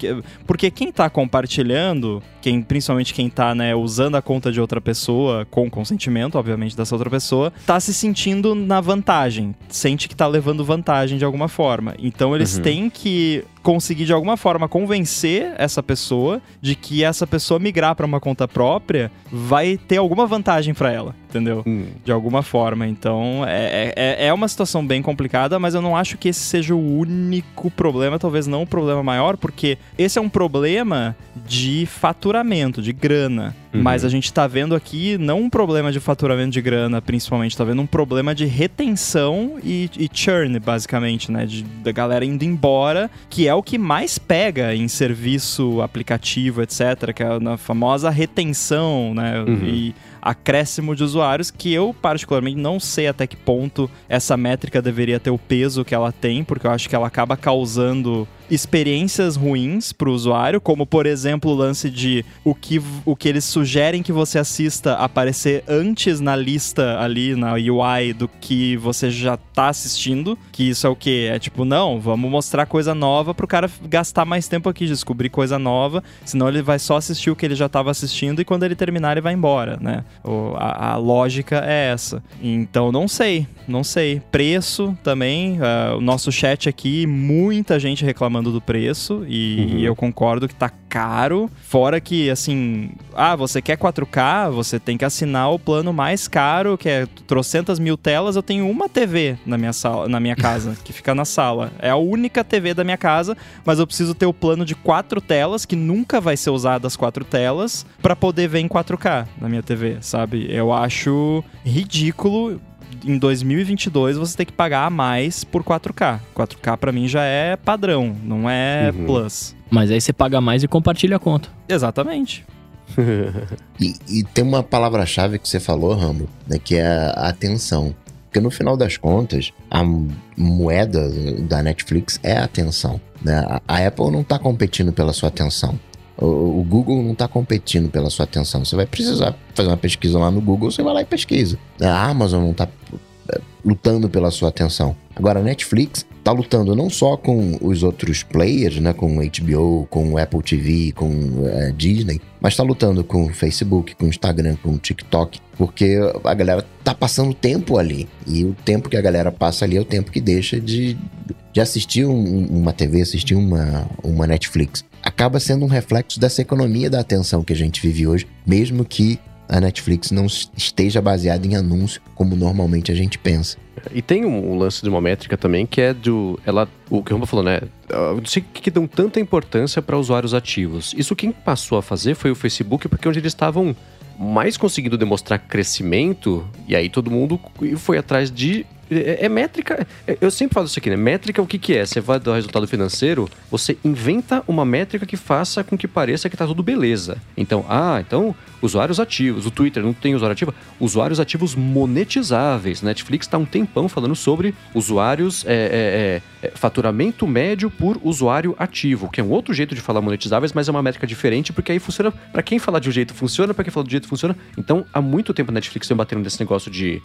porque quem tá compartilhando, quem principalmente quem tá, né, usando a conta de outra pessoa com consentimento, obviamente, dessa outra pessoa, tá se sentindo na vantagem, sente que tá levando vantagem de alguma forma. Então eles uhum. têm que conseguir de alguma forma convencer essa pessoa de que essa pessoa migrar para uma conta própria vai ter alguma vantagem para ela, entendeu? Hum. De alguma forma. Então é, é, é uma situação bem complicada, mas eu não acho que esse seja o único problema, talvez não o problema maior, porque esse é um problema de faturamento, de grana. Uhum. Mas a gente tá vendo aqui não um problema de faturamento de grana, principalmente, tá vendo um problema de retenção e, e churn, basicamente, né? De, da galera indo embora, que é o que mais pega em serviço, aplicativo, etc., que é a famosa retenção, né? Uhum. E acréscimo de usuários, que eu particularmente não sei até que ponto essa métrica deveria ter o peso que ela tem, porque eu acho que ela acaba causando experiências ruins para o usuário, como por exemplo o lance de o que, o que eles sugerem que você assista aparecer antes na lista ali na UI do que você já tá assistindo, que isso é o que é tipo não, vamos mostrar coisa nova para o cara gastar mais tempo aqui descobrir coisa nova, senão ele vai só assistir o que ele já estava assistindo e quando ele terminar ele vai embora, né? O, a, a, lógica é essa. Então não sei, não sei. Preço também, uh, o nosso chat aqui, muita gente reclamando reclamando do preço e, uhum. eu concordo que tá caro. Fora que, assim, ah, você quer 4K, você tem que assinar o plano mais caro, que é trocentas mil telas. Eu tenho uma TV na minha, sala, na minha casa, que fica na sala. É a única TV da minha casa, mas eu preciso ter o plano de quatro telas, que nunca vai ser usado as quatro telas, para poder ver em 4K na minha TV, sabe? Eu acho ridículo em 2022 você tem que pagar a mais por 4K. 4K para mim já é padrão, não é uhum. plus. Mas aí você paga mais e compartilha a conta. Exatamente. e, e, tem uma palavra-chave que você falou, Rambo, né, que é a atenção. Porque no final das contas, a moeda da Netflix é a atenção. Né? A Apple não está competindo pela sua atenção. O, Google não está competindo pela sua atenção. Você vai precisar fazer uma pesquisa lá no Google, você vai lá e pesquisa. A Amazon não está é, lutando pela sua atenção. Agora, a Netflix tá lutando não só com os outros players, né, com HBO, com Apple TV, com uh, Disney, mas tá lutando com o Facebook, com o Instagram, com o TikTok, porque a galera tá passando tempo ali. E o tempo que a galera passa ali é o tempo que deixa de, de assistir um, uma TV, assistir uma, uma Netflix. Acaba sendo um reflexo dessa economia da atenção que a gente vive hoje, mesmo que a Netflix não esteja baseada em anúncio como normalmente a gente pensa. E tem um, lance de uma métrica também que é do. Ela, o que o Roma falou, né? Não sei que dão tanta importância para usuários ativos. Isso quem passou a fazer foi o Facebook, porque é onde eles estavam mais conseguindo demonstrar crescimento, e aí todo mundo foi atrás de é, é, métrica. É, eu sempre falo isso aqui, né? Métrica, o que, que é? Você vai dar resultado financeiro, você inventa uma métrica que faça com que pareça que tá tudo beleza. Então, ah, então, usuários ativos. O Twitter não tem usuário ativo. Usuários ativos monetizáveis. Netflix está um tempão falando sobre usuários, é, é, é, faturamento médio por usuário ativo, que é um outro jeito de falar monetizáveis, mas é uma métrica diferente, porque aí funciona. Para quem falar de um jeito funciona, para quem falar de um jeito funciona. Então, há muito tempo a Netflix vem batendo nesse negócio de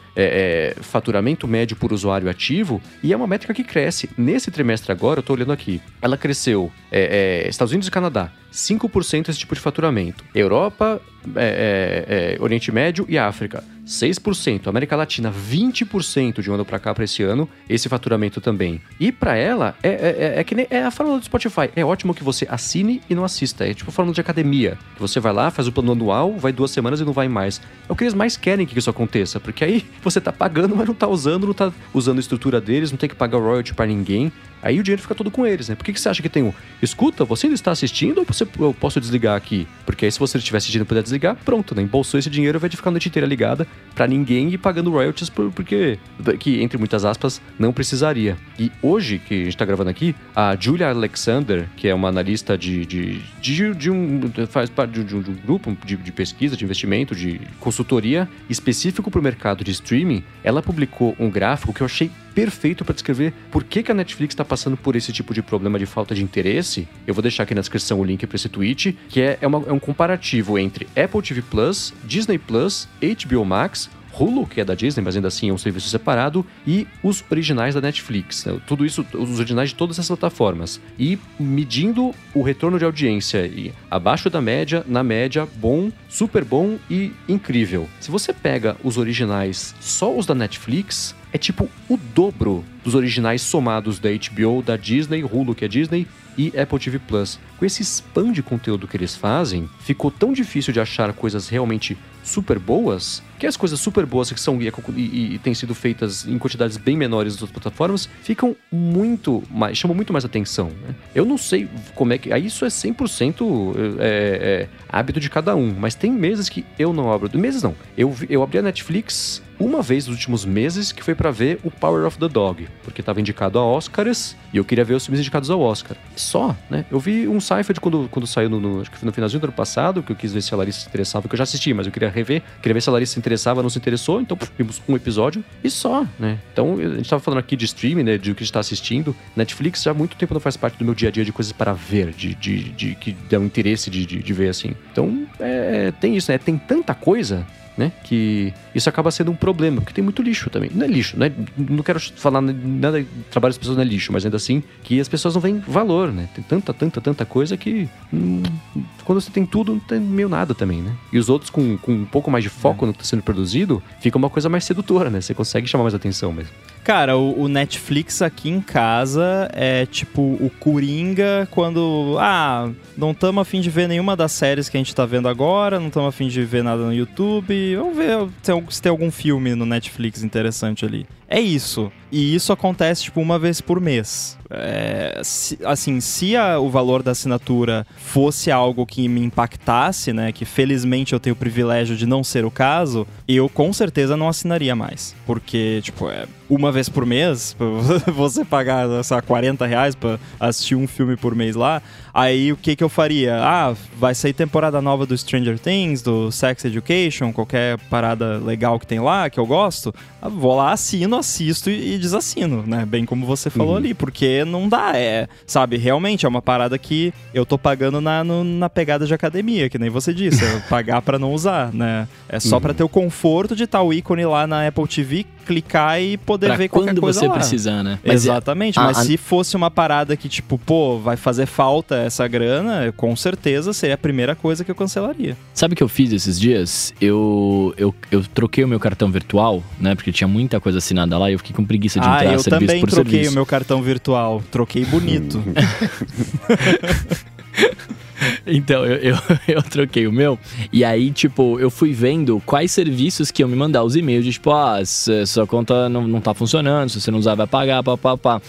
faturamento médio por usuário ativo e é uma métrica que cresce. Nesse trimestre agora, eu estou olhando aqui, ela cresceu é, é, Estados Unidos e Canadá, 5% esse tipo de faturamento. Europa, é, é, é Oriente Médio e África, 6%. América Latina, 20% de um ano para cá para esse ano, esse faturamento também. E para ela, é, é, é, é, que nem é a fórmula do Spotify. É ótimo que você assine e não assista. É tipo a fórmula de academia. Que você vai lá, faz o plano anual, vai duas semanas e não vai mais. É o que eles mais querem que isso aconteça, porque aí você tá pagando, mas não tá usando, não tá usando a estrutura deles, não tem que pagar royalty para ninguém. Aí o dinheiro fica todo com eles, né? Por que, que você acha que tem um. Escuta, você ainda está assistindo ou você, eu posso desligar aqui? Porque aí se você estiver assistindo e puder desligar, pronto, né? Embolsou esse dinheiro vai ficar a noite inteira ligada para ninguém e pagando royalties por, porque, que, entre muitas aspas, não precisaria. E hoje, que a gente tá gravando aqui, a Julia Alexander, que é uma analista de, de, de, de um. faz parte de, de, um grupo de, de pesquisa, de investimento, de consultoria específico para o mercado de streaming, ela publicou um gráfico que eu achei perfeito para descrever por que, que a Netflix está passando por esse tipo de problema de falta de interesse. Eu vou deixar aqui na descrição o link para esse tweet, que é, é, uma, é um comparativo entre Apple TV Plus, Disney Plus, HBO Max, Hulu, que é da Disney, mas ainda assim é um serviço separado, e os originais da Netflix. Né? Tudo isso, os originais de todas essas plataformas. E medindo o retorno de audiência e abaixo da média, na média, bom, super bom e incrível. Se você pega os originais, só os da Netflix, é tipo o dobro dos originais somados da HBO, da Disney, Hulu, que é Disney, e Apple TV Plus. Com esse spam de conteúdo que eles fazem, ficou tão difícil de achar coisas realmente super boas, que as coisas super boas que são e, e, e têm sido feitas em quantidades bem menores das outras plataformas, ficam muito mais, chamam muito mais atenção. Né? Eu não sei como é que. Isso é 100% é, é, hábito de cada um, mas tem meses que eu não abro. Meses não. Eu, eu abri a Netflix uma vez nos últimos meses, que foi para ver o Power of the Dog, porque estava indicado a Oscars e eu queria ver os filmes indicados ao Oscar. Só, né? Eu vi um Seinfeld quando, quando saiu no, no, acho que no finalzinho do ano passado, que eu quis ver se a Larissa se interessava, que eu já assisti, mas eu queria rever, queria ver se a Larissa se interessava, não se interessou, então puf, vimos um episódio e só, né? Então, a gente tava falando aqui de streaming, né? De o que a gente tá assistindo. Netflix já há muito tempo não faz parte do meu dia a dia de coisas para ver, de, de, de que um interesse de, de, de ver assim. Então, é, tem isso, né? Tem tanta coisa né? Que isso acaba sendo um problema, porque tem muito lixo também. Não é lixo, né? Não quero falar nada de trabalho das pessoas não é lixo, mas ainda assim que as pessoas não veem valor, né? Tem tanta, tanta, tanta coisa que hum, quando você tem tudo, não tem meio nada também, né? E os outros com, com um pouco mais de foco é. no que está sendo produzido, fica uma coisa mais sedutora, né? Você consegue chamar mais atenção mesmo. Cara, o, o, Netflix aqui em casa é tipo o Coringa quando. Ah, não estamos afim de ver nenhuma das séries que a gente tá vendo agora, não estamos afim de ver nada no YouTube. Vamos ver se tem algum filme no Netflix interessante ali. É isso. E isso acontece, tipo, uma vez por mês. É, se, assim, se a, o valor da assinatura fosse algo que me impactasse, né? Que felizmente eu tenho o privilégio de não ser o caso, eu com certeza não assinaria mais. Porque, tipo, é uma vez por mês, você pagar, sei lá, 40 reais pra assistir um filme por mês lá, aí o que que eu faria? Ah, vai sair temporada nova do Stranger Things, do Sex Education, qualquer parada legal que tem lá, que eu gosto, ah, vou lá, assino, assisto e, e desassino, né? Bem como você falou uhum. ali, porque não dá, é, sabe, realmente é uma parada que eu tô pagando na, no, na pegada de academia, que nem você disse, é pagar para não usar, né? É só uhum. para ter o conforto de estar tá o ícone lá na Apple TV clicar e poder Pra ver qualquer quando coisa você lá. precisar, né? Mas é- Exatamente, a- mas a- se fosse uma parada que, tipo, pô, vai fazer falta essa grana, com certeza seria a primeira coisa que eu cancelaria. Sabe o que eu fiz esses dias? Eu, eu, eu troquei o meu cartão virtual, né? Porque tinha muita coisa assinada lá e eu fiquei com preguiça de ah, entrar eu serviço também por troquei serviço. o meu cartão virtual. Troquei bonito. Então, eu, eu, eu troquei o meu. E aí, tipo, eu fui vendo quais serviços que iam me mandar os e-mails de tipo, ah, sua conta não, não tá funcionando, se você não usar, vai pagar, pá, pá, pá.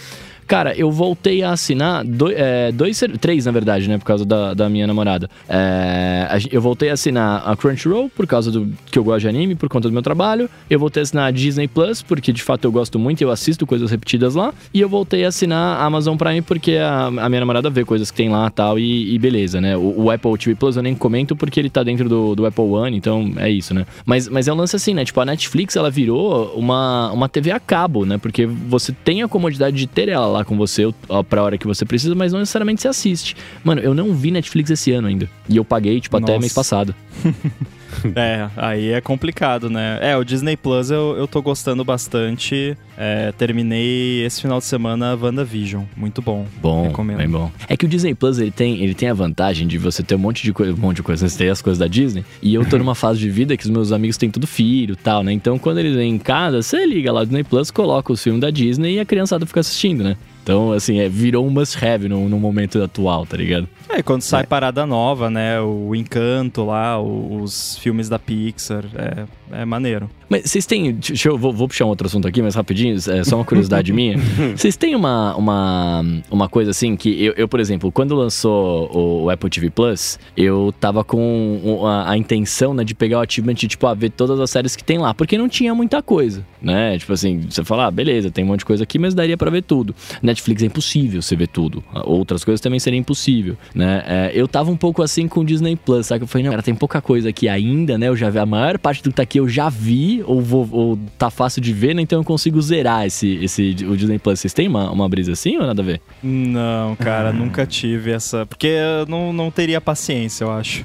Cara, eu voltei a assinar dois, é, dois três, na verdade, né? Por causa da, da minha namorada. É, eu voltei a assinar a Crunchyroll por causa do que eu gosto de anime, por conta do meu trabalho. Eu voltei a assinar a Disney Plus, porque de fato eu gosto muito eu assisto coisas repetidas lá. E eu voltei a assinar a Amazon Prime porque a, a minha namorada vê coisas que tem lá tal, e, e beleza, né? O, o Apple TV Plus eu nem comento porque ele tá dentro do, do Apple One, então é isso, né? Mas, mas é um lance assim, né? Tipo, a Netflix ela virou uma, uma TV a cabo, né? Porque você tem a comodidade de ter ela lá com você ó, pra hora que você precisa, mas não necessariamente se assiste. Mano, eu não vi Netflix esse ano ainda. E eu paguei, tipo, até Nossa. mês passado. é, aí é complicado, né? É, o Disney Plus eu, eu tô gostando bastante. É, terminei esse final de semana a WandaVision. Muito bom. Bom, Recomendo. bem bom. É que o Disney Plus, ele tem, ele tem a vantagem de você ter um monte de coisa, um monte de coisa, você tem as coisas da Disney, e eu tô numa fase de vida que os meus amigos têm tudo filho e tal, né? Então, quando eles vêm em casa, você liga lá o Disney Plus, coloca os filmes da Disney e a criançada fica assistindo, né? Então, assim, é, virou um must-have no, no momento atual, tá ligado? É, quando sai É. parada nova, né? O Encanto lá, os filmes da Pixar. É, é maneiro. Mas vocês têm. Deixa eu vou, vou puxar um outro assunto aqui, mas rapidinho, é só uma curiosidade minha. Vocês têm uma, uma, uma coisa assim que eu, eu, por exemplo, quando lançou o, Apple TV Plus, eu tava com a, a intenção né, de pegar o achievement de, tipo, ah, ver todas as séries que tem lá, porque não tinha muita coisa, né? Tipo assim, você fala, ah, beleza, tem um monte de coisa aqui, mas daria pra ver tudo. Netflix é impossível você ver tudo. Outras coisas também seria impossível, né? É, eu tava um pouco assim com o Disney Plus, sabe? Eu falei, não, cara, tem pouca coisa aqui ainda, né? Eu já vi, a maior parte do que tá aqui eu já vi, ou, vou, ou tá fácil de ver, né? Então eu consigo zerar esse, esse o Disney Plus. Vocês têm uma, uma brisa assim ou nada a ver? Não, cara, nunca tive essa. Porque eu não, não teria paciência, eu acho.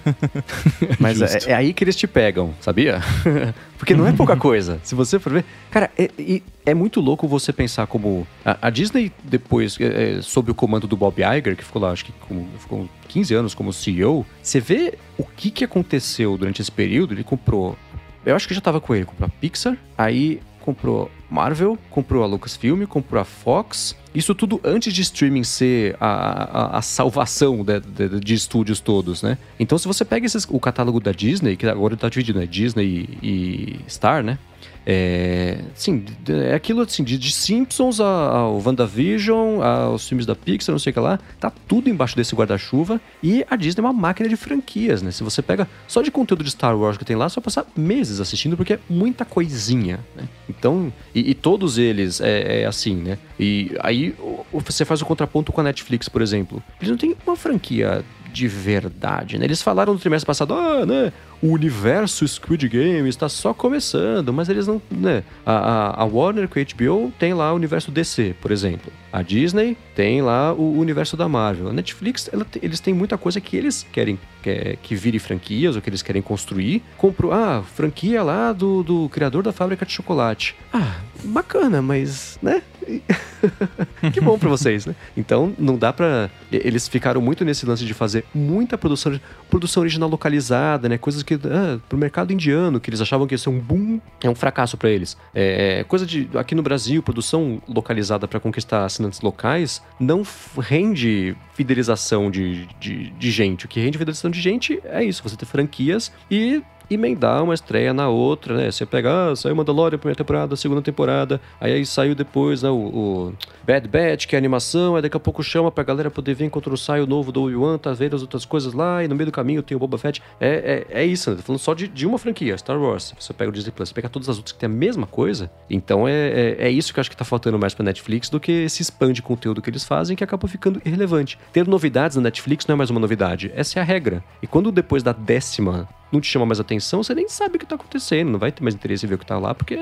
Mas é, é aí que eles te pegam, sabia? Porque não é pouca coisa. Se você for ver. Cara, é, e é muito louco você pensar como. A, a Disney, depois, é, é, sob o comando do Bob Iger, que ficou lá, acho que como, ficou 15 anos como CEO, você vê o que, que aconteceu durante esse período. Ele comprou. Eu acho que já tava com ele. Comprou a Pixar, aí comprou Marvel, comprou a Lucasfilm, comprou a Fox. Isso tudo antes de streaming ser a, a, a salvação de, de, de estúdios todos, né? Então, se você pega esses, o catálogo da Disney, que agora tá dividido, né? Disney e, e Star, né? É, sim, é aquilo assim, de, de Simpsons ao WandaVision, aos filmes da Pixar, não sei o que lá, tá tudo embaixo desse guarda-chuva. E a Disney é uma máquina de franquias, né? Se você pega só de conteúdo de Star Wars que tem lá, você vai passar meses assistindo, porque é muita coisinha, né? Então, e, e todos eles é, é assim, né? E aí você faz o contraponto com a Netflix, por exemplo. Eles não têm uma franquia de verdade, né? Eles falaram no trimestre passado, ah, né? O universo Squid Game está só começando, mas eles não, né? A, a, a Warner com a HBO tem lá o universo DC, por exemplo. A Disney tem lá o universo da Marvel. A Netflix, ela eles têm muita coisa que eles querem que, que vire franquias, ou que eles querem construir. Comprou, ah, franquia lá do, do criador da fábrica de chocolate. Ah, bacana, mas, né? que bom pra vocês, né? Então, não dá pra. e- Eles ficaram muito nesse lance de fazer muita produção, produção original localizada, né? Coisas que. Ah, pro mercado indiano, que eles achavam que ia ser um boom, é um fracasso pra eles. É, coisa de. Aqui no Brasil, produção localizada pra conquistar assinantes locais não rende fidelização de, de, de gente. O que rende fidelização de gente é isso, você ter franquias e emendar uma estreia na outra, né? Você pega, ah, saiu Mandalorian, primeira temporada, segunda temporada, aí, aí saiu depois, né, o, o Bad Batch, que é animação, aí daqui a pouco chama pra galera poder ver enquanto sai o novo do Obi-Wan, tá vendo as outras coisas lá, e no meio do caminho tem o Boba Fett. É, é, é isso, né? Tô falando só de, de uma franquia, Star Wars. Você pega o Disney Plus, você pega todas as outras que tem a mesma coisa, então é, é, é isso que eu acho que tá faltando mais pra Netflix do que esse spam de conteúdo que eles fazem, que acaba ficando irrelevante. Ter novidades na Netflix não é mais uma novidade, essa é a regra. E quando depois da décima não te chama mais atenção, você nem sabe o que tá acontecendo, não vai ter mais interesse em ver o que tá lá, porque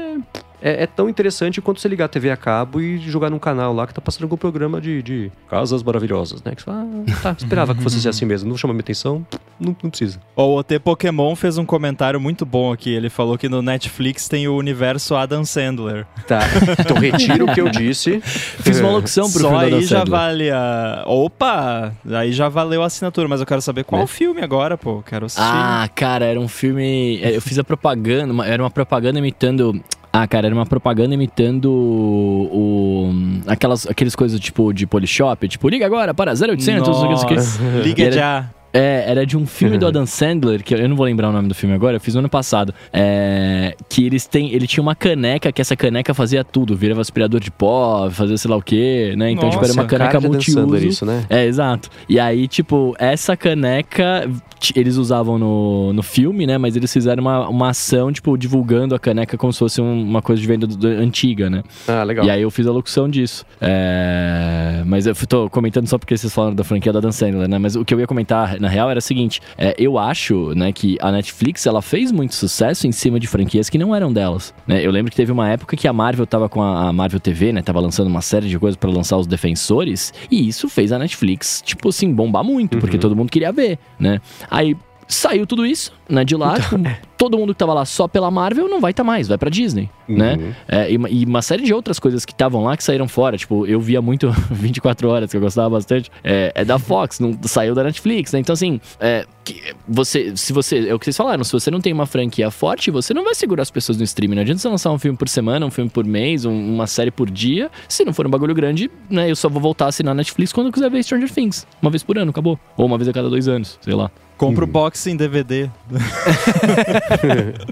é, é tão interessante quanto você ligar a TV a cabo e jogar num canal lá que tá passando algum programa de, de casas maravilhosas, né? Que você fala, ah, tá, esperava que fosse ser assim mesmo, não chama minha atenção, não, não precisa. O OT Pokémon fez um comentário muito bom aqui. Ele falou que no Netflix tem o universo Adam Sandler. Tá. Então retiro o que eu disse. Fiz uma locução pro Só filme aí Dan já vale a. Opa! Aí já valeu a assinatura, mas eu quero saber qual Né? filme agora, pô. Quero assistir. Ah, cara, era um filme. é, Eu fiz a propaganda, uma- era uma propaganda imitando. Ah, cara, era uma propaganda imitando o. Aquelas, aqueles coisas tipo de Polishop, tipo, liga agora para 0800, não sei o que. Nossa, Liga Era- já. É, era de um filme do Adam Sandler, que eu não vou lembrar o nome do filme agora, eu fiz no ano passado. É, que eles têm. Ele tinha uma caneca, que essa caneca fazia tudo, virava aspirador de pó, fazia sei lá o quê, né? Então, tipo, era uma Nossa, caneca multiuso. isso, né? É, exato. E aí, tipo, essa caneca eles usavam no, no filme, né? Mas eles fizeram uma, uma ação, tipo, divulgando a caneca como se fosse um- uma coisa de venda do- do- antiga, né? Ah, legal. E aí eu fiz a locução disso. É, Mas eu tô comentando só porque vocês falaram da franquia da Dan Sandler, né? Mas o que eu ia comentar, na real, era o seguinte. é, eu acho, né, que a Netflix, ela fez muito sucesso em cima de franquias que não eram delas. né? Eu lembro que teve uma época que a Marvel tava com a, a Marvel TV, né? Tava lançando uma série de coisas pra lançar os Defensores. E isso fez a Netflix, tipo assim, bombar muito. Porque todo mundo queria ver, né? Aí... Saiu tudo isso, né, de lá. tipo, todo mundo que tava lá só pela Marvel não vai estar mais, vai pra Disney, né? Uhum. É, e, uma- e uma série de outras coisas que estavam lá que saíram fora. Tipo, eu via muito 24 horas, que eu gostava bastante. É, é da Fox, não saiu da Netflix, né? Então, assim, é, que- você, se você. É o que vocês falaram, se você não tem uma franquia forte, você não vai segurar as pessoas no streaming. Não adianta você lançar um filme por semana, um filme por mês, um- uma série por dia. Se não for um bagulho grande, né? Eu só vou voltar a assinar a Netflix quando eu quiser ver Stranger Things. Uma vez por ano, acabou. Ou uma vez a cada dois anos, sei lá. Compra o box em DVD.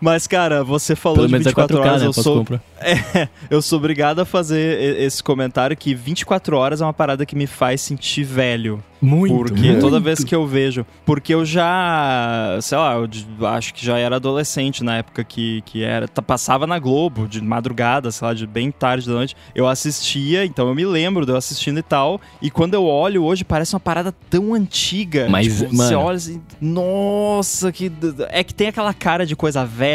Mas, cara, você falou Pelo de menos é 24 4K, horas, né? eu Posso sou, comprar. É, eu sou obrigado a fazer esse comentário que 24 horas é uma parada que me faz sentir velho. Muito. Porque toda vez que eu vejo. Porque eu já. Sei lá, eu acho que já era adolescente na época que, que era. Passava na Globo, de madrugada, sei lá, de bem tarde da noite. Eu assistia, então eu me lembro de eu assistindo e tal. E quando eu olho hoje, parece uma parada tão antiga. Mas, tipo, Você mano- olha assim. Nossa, que. É que tem aquela cara de coisa velha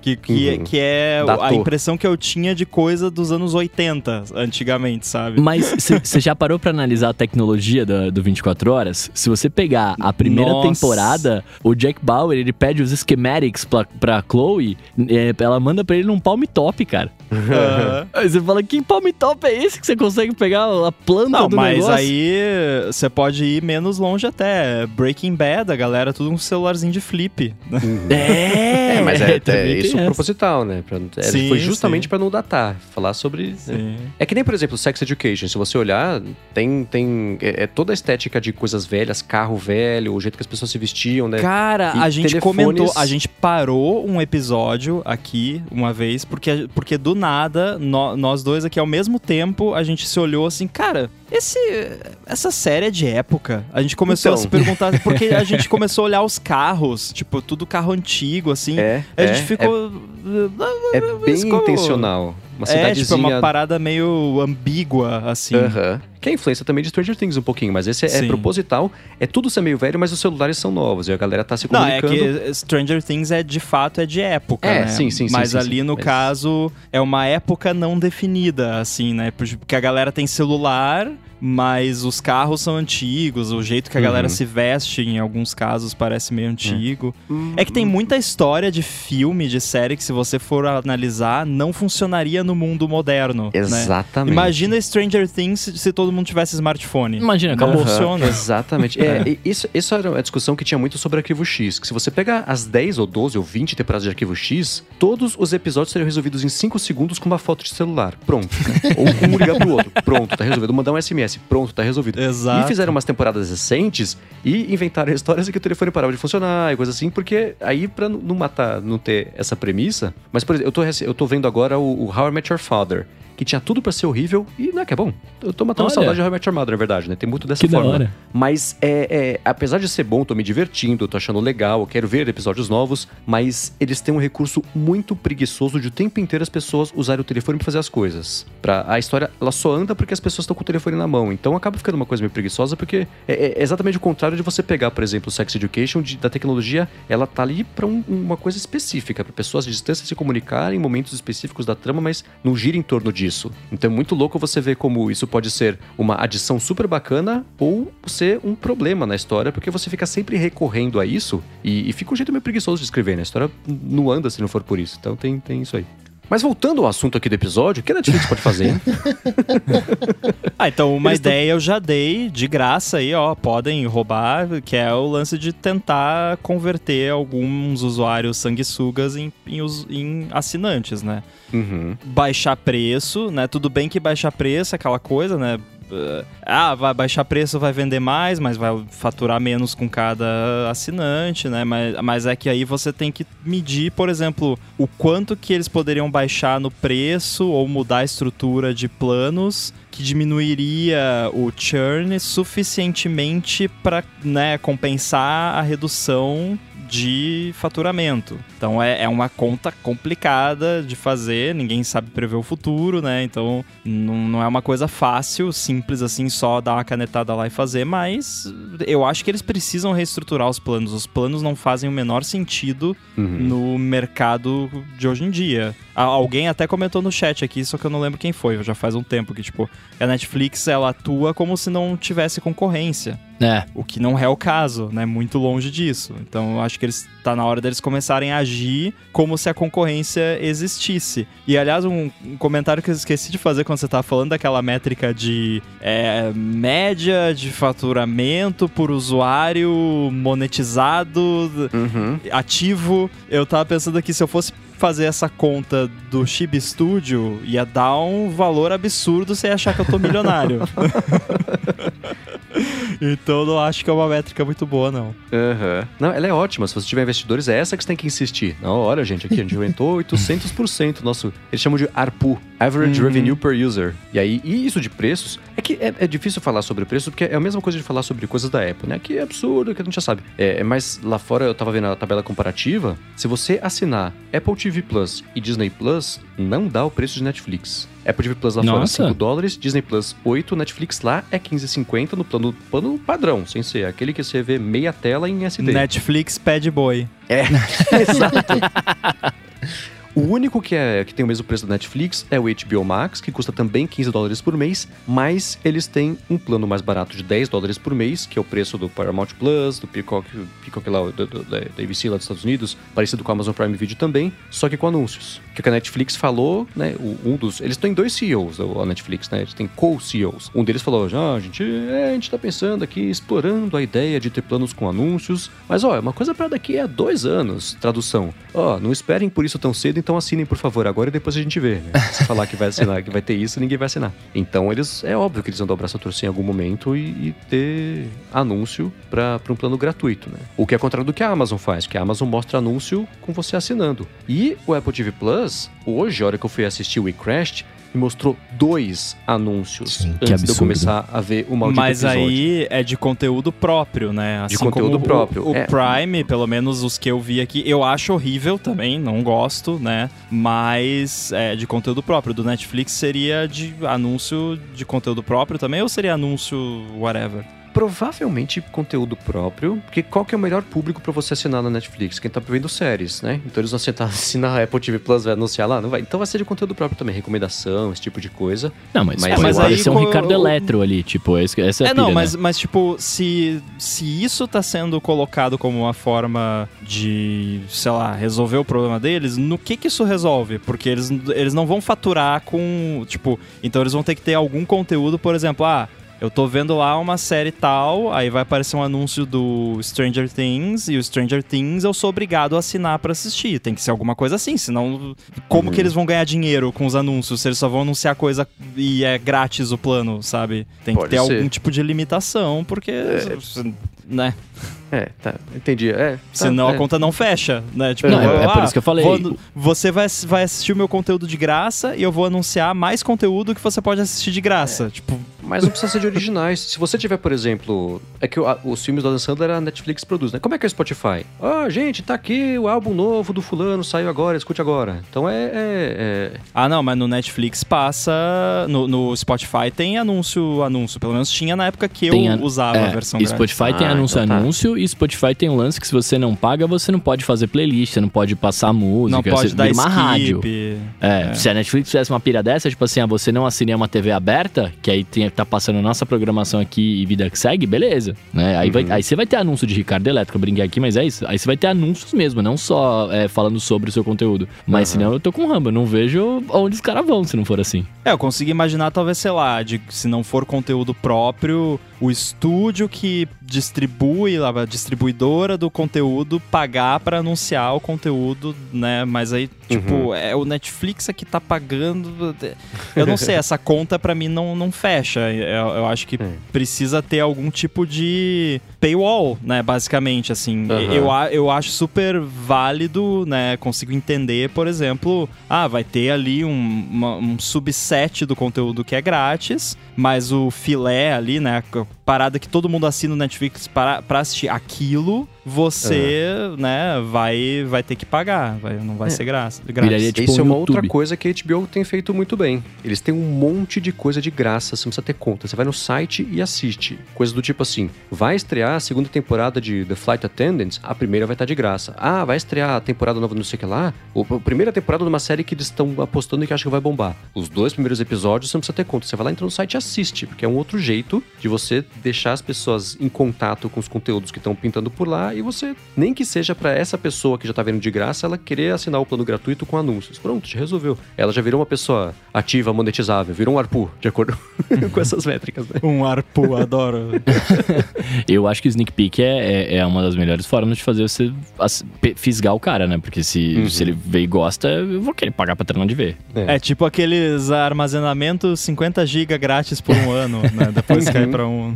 que, que, Uhum. que é a impressão que eu tinha de coisa dos anos 80, antigamente, sabe? Mas você já parou pra analisar a tecnologia da- do 24 Horas? Se você pegar a primeira Nossa. temporada, o Jack Bauer, ele pede os schematics pra, pra Chloe, é, ela manda pra ele num palm top, cara. Aham. Aí você fala, que palm top é esse que você consegue pegar a planta Não, do mas negócio? aí você pode ir menos longe até. Breaking Bad, a galera, tudo um celularzinho de flip. É, É, mas é, é isso essa. proposital, né? Pra- é, Sim, foi justamente pra não datar. Falar sobre. Sim. É que nem, por exemplo, Sex Education. Se você olhar, tem, tem é, é toda a estética de coisas velhas, carro velho, o jeito que as pessoas se vestiam, né? Cara, E a gente telefones- comentou, a gente parou um episódio aqui uma vez, porque, porque do nada, nó- nós dois aqui ao mesmo tempo, a gente se olhou assim, cara, esse, essa série é de época. A gente começou Então. a se perguntar, porque a gente começou a olhar os carros, tipo, tudo carro antigo, assim. É, a é, gente ficou. É, é bem ficou- intencional. Uma É, tipo, é cidadezinha. uma parada meio ambígua, assim. Aham. Que é a influência também de Stranger Things um pouquinho, mas esse é, é Sim. proposital. É tudo ser meio velho, mas os celulares são novos. E a galera tá se Não, é comunicando. que Stranger Things é de fato é de época, É, né? sim, sim, sim, Mas sim, ali sim. no Mas- caso é uma época não definida, assim, né? Porque a galera tem celular, mas os carros são antigos, o jeito que a galera Uhum. se veste em alguns casos parece meio antigo. Hum, É que tem muita história de filme, de série que se você for analisar não funcionaria no mundo moderno, né? Exatamente. Imagina Stranger Things se, se todo mundo tivesse smartphone. Imagina, acabou. Aham, funciona. Exatamente. É, e isso, isso era uma discussão que tinha muito sobre Arquivo X. Que se você pegar as 10 ou 12 ou 20 temporadas de Arquivo X, todos os episódios seriam resolvidos em 5 segundos com uma foto de celular. Pronto. ou um ligar pro outro. Pronto, tá resolvido. Mandar um SMS. Pronto, tá resolvido. Exato. E fizeram umas temporadas recentes e inventaram histórias em que o telefone parava de funcionar e coisa assim, porque aí pra não matar, não ter essa premissa. Mas, por exemplo, eu tô, eu tô vendo agora o, o How I Met Your Father. Que tinha tudo pra ser horrível e não é que é bom. Eu tô matando a Olha. saudade de Your Mother, na verdade, né? Tem muito dessa Que forma. hora. Mas é, é, apesar de ser bom, tô me divertindo, tô achando legal, eu quero ver episódios novos, mas eles têm um recurso muito preguiçoso de o tempo inteiro as pessoas usarem o telefone pra fazer as coisas. Pra, a história, ela só anda porque as pessoas estão com o telefone na mão. Então acaba ficando uma coisa meio preguiçosa, porque é, é exatamente o contrário de você pegar, por exemplo, o Sex Education, de- da tecnologia, ela tá ali pra um- uma coisa específica, pra pessoas de distância se comunicarem em momentos específicos da trama, mas não gira em torno disso. Disso. Então é muito louco você ver como isso pode ser uma adição super bacana ou ser um problema na história, porque você fica sempre recorrendo a isso e, e fica um jeito meio preguiçoso de escrever, né? A história não anda se não for por isso. Então tem, tem isso aí. Mas voltando ao assunto aqui do episódio, o que a Netflix pode fazer, hein? Ah, então uma Eles tão- ideia eu já dei de graça aí, ó, podem roubar, que é o lance de tentar converter alguns usuários sanguessugas em, em, em assinantes, né? Uhum. Baixar preço, né? Tudo bem que baixar preço é aquela coisa, né? Uh, Ah, vai baixar preço, vai vender mais, mas vai faturar menos com cada assinante, né? Mas, mas é que aí você tem que medir, por exemplo, o quanto que eles poderiam baixar no preço ou mudar a estrutura de planos que diminuiria o churn suficientemente para né, compensar a redução de faturamento. Então é, é uma conta complicada de fazer, ninguém sabe prever o futuro, né? Então não, não é uma coisa fácil, simples assim, só dar uma canetada lá e fazer, mas eu acho que eles precisam reestruturar os planos. Os planos não fazem o menor sentido Uhum. no mercado de hoje em dia. Alguém até comentou no chat aqui, só que eu não lembro quem foi, já faz um tempo que, tipo, a Netflix ela atua como se não tivesse concorrência. É, O que não é o caso, né? Muito longe disso. Então eu acho que eles tá na hora deles começarem a agir como se a concorrência existisse. E aliás, um, um comentário que eu esqueci de fazer quando você tava falando daquela métrica de é, média de faturamento por usuário monetizado, Uhum. ativo. Eu tava pensando aqui se eu fosse fazer essa conta do Chibi Studio, ia dar um valor absurdo você achar que eu tô milionário. então eu não acho que é uma métrica muito boa, não. Aham. Não, ela é ótima. Se você tiver investidores, é essa que você tem que insistir. Não, olha, gente, aqui a gente aumentou 800% nosso. Eles chamam de ARPU Average Uhum. Revenue per User. E aí, e isso de preços, é que é, é difícil falar sobre preço, porque é a mesma coisa de falar sobre coisas da Apple, né? Que é absurdo, que a gente já sabe. É, mas lá fora eu tava vendo a tabela comparativa. Se você assinar Apple TV Plus e Disney Plus, não dá o preço de Netflix. Apple TV Plus lá fora Nossa. 5 dólares, Disney Plus 8, Netflix lá é 15,50 no plano, plano padrão, sem ser aquele que você vê meia tela em SD. Netflix Pad Boy. É, exato. O único que, é, que tem o mesmo preço da Netflix é o HBO Max, que custa também 15 dólares por mês, mas eles têm um plano mais barato de 10 dólares por mês, que é o preço do Paramount Plus, do Peacock, Peacock lá, do, do, da ABC lá dos Estados Unidos, parecido com a Amazon Prime Video também, só que com anúncios. Que o que a Netflix falou, né, o- um dos... Eles têm dois CEOs, a Netflix, né, eles têm co-CEOs. Um deles falou, ah, a gente, é, a gente tá pensando aqui, explorando a ideia de ter planos com anúncios, mas ó, é uma coisa para daqui a dois anos, tradução. Ó, não esperem por isso tão cedo, então assinem, por favor, agora e depois a gente vê, né? Se falar que vai assinar, que vai ter isso, ninguém vai assinar. Então eles, é óbvio que eles vão dar o braço a torcer em algum momento e, e ter anúncio para um plano gratuito, né? O que é contrário do que a Amazon faz, que a Amazon mostra anúncio com você assinando. E o Apple TV Plus, hoje, a hora que eu fui assistir o We Crashed, me mostrou dois anúncios Sim, que antes de eu começar a ver o maldito Mas episódio. aí é de conteúdo próprio, né? De conteúdo como o- próprio, O, é. Prime, pelo menos os que eu vi aqui, eu acho horrível também, não gosto, né? Mas é de conteúdo próprio. Do Netflix seria de anúncio de conteúdo próprio também ou seria anúncio whatever? Provavelmente conteúdo próprio, porque qual que é o melhor público pra você assinar na Netflix? Quem tá vendo séries, né? Então eles vão assinar, assinar a Apple TV Plus, vai anunciar lá, não vai. Então vai ser de conteúdo próprio também, recomendação, esse tipo de coisa. Não, mas, Mas- pode mas aí parecer um Ricardo Eletro ali, tipo, esse- essa é a É, pilha, não, mas, né? mas tipo, se, se isso tá sendo colocado como uma forma de, sei lá, resolver o problema deles, no que que isso resolve? Porque eles, eles não vão faturar com, tipo, então eles vão ter que ter algum conteúdo, por exemplo, ah, eu tô vendo lá uma série tal, aí vai aparecer um anúncio do Stranger Things, e o Stranger Things eu sou obrigado a assinar pra assistir. Tem que ser alguma coisa assim, senão como Uhum. que eles vão ganhar dinheiro com os anúncios se eles só vão anunciar coisa e é grátis o plano, sabe? Tem Pode que ter ser. algum tipo de limitação, porque, né? É, tá, entendi. É, tá, Senão é. a conta não fecha, né? Tipo, Não, é- é por isso que eu falei. vou- você vai, vai assistir o meu conteúdo de graça e eu vou anunciar mais conteúdo que você pode assistir de graça. Tipo, Mas não precisa ser de originais. Se você tiver, por exemplo. É que o- a- os filmes do Adam Sandler a Netflix produz, né? Como é que é o Spotify? Ah, gente, tá aqui o álbum novo do fulano, saiu agora, escute agora. Então é. é- é- Ah, não, mas no Netflix passa. No, no Spotify tem anúncio, anúncio. Pelo menos tinha na época que eu Tem an- usava a É, versão e grátis. Spotify tem Ah, anúncio então tá. anúncio e Spotify tem um lance que se você não paga, você não pode fazer playlist, você não pode passar música, Não pode dar uma rádio. skip. É, se a Netflix fizesse uma pira dessa, tipo assim, ah, você não assinei uma TV aberta, que aí tem, tá passando nossa programação aqui e vida que segue, beleza. Né? Aí, vai, aí você vai ter anúncio de Ricardo Elétrico, eu brinquei aqui, mas é isso. Aí você vai ter anúncios mesmo, não só é, falando sobre o seu conteúdo. Mas senão eu tô com ramba, não vejo onde os caras vão se não for assim. É, eu consigo imaginar, talvez, sei lá, de, se não for conteúdo próprio, o estúdio que distribui, a distribuidora do conteúdo, pagar pra anunciar o conteúdo, né? Mas aí, tipo, é o Netflix é que tá pagando. Eu não sei, essa conta pra mim não, não fecha. Eu, eu acho que É. precisa ter algum tipo de paywall, né? Basicamente, assim. Aham. Eu, eu acho super válido, né? Consigo entender, por exemplo, ah, vai ter ali um, uma- um subset do conteúdo que é grátis, mas o filé ali, né? a Parada que todo mundo assina o Netflix para, pra assistir aquilo, você, né, vai, vai ter que pagar. Vai, não vai É. ser graça. Viraria tipo Isso é um uma YouTube. outra coisa que a HBO tem feito muito bem. Eles têm um monte de coisa de graça, você não precisa ter conta. Você vai no site e assiste. Coisa do tipo assim: vai estrear a segunda temporada de The Flight Attendants, a primeira vai estar de graça. Ah, vai estrear a temporada nova, não sei o que lá. Ou a primeira temporada de uma série que eles estão apostando e que acham que vai bombar. Os dois primeiros episódios você não precisa ter conta. Você vai lá, entra no site e assiste, porque é um outro jeito de você deixar as pessoas em contato com os conteúdos que estão pintando por lá e você, nem que seja pra essa pessoa que já tá vendo de graça, ela querer assinar o plano gratuito com anúncios. Pronto, já resolveu. Ela já virou uma pessoa ativa, monetizável, virou um ARPU, de acordo com essas métricas, né? Um arpo, adoro. Eu acho que o sneak peek é, é, é uma das melhores formas de fazer você fisgar o cara, né? Porque se, Uhum. se ele vê e gosta, eu vou querer pagar pra treinar de ver. É tipo aqueles armazenamentos 50 GB grátis por um ano, né? Depois cai pra um.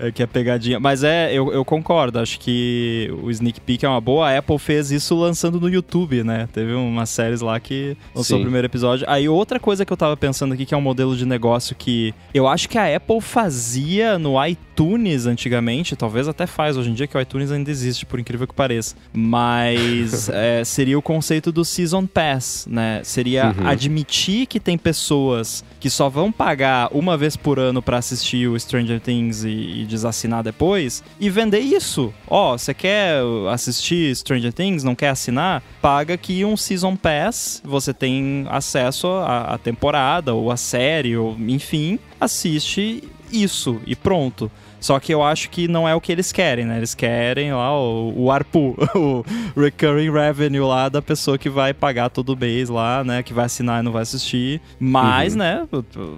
É, que é pegadinha. Mas é, eu, eu concordo. Acho que o Sneak Peek é uma boa. A Apple fez isso lançando no YouTube, né? Teve umas séries lá que lançou Sim. o primeiro episódio. Aí outra coisa que eu tava pensando aqui, que é um modelo de negócio que eu acho que a Apple fazia no iTunes antigamente, talvez até faz hoje em dia, que o iTunes ainda existe, por incrível que pareça. Mas é, seria o conceito do Season Pass, né? Seria Uhum. admitir que tem pessoas que só vão pagar uma vez por ano pra assistir o Stranger Things e, e desassinar depois e vender isso. Ó, você quer assistir Stranger Things, não quer assinar? Paga aqui um Season Pass, você tem acesso à temporada ou à série, ou enfim, assiste isso e pronto. Só que eu acho que não é o que eles querem, né? Eles querem lá o, o ARPU, o Recurring Revenue lá da pessoa que vai pagar todo mês lá, né? Que vai assinar e não vai assistir. Mas, né?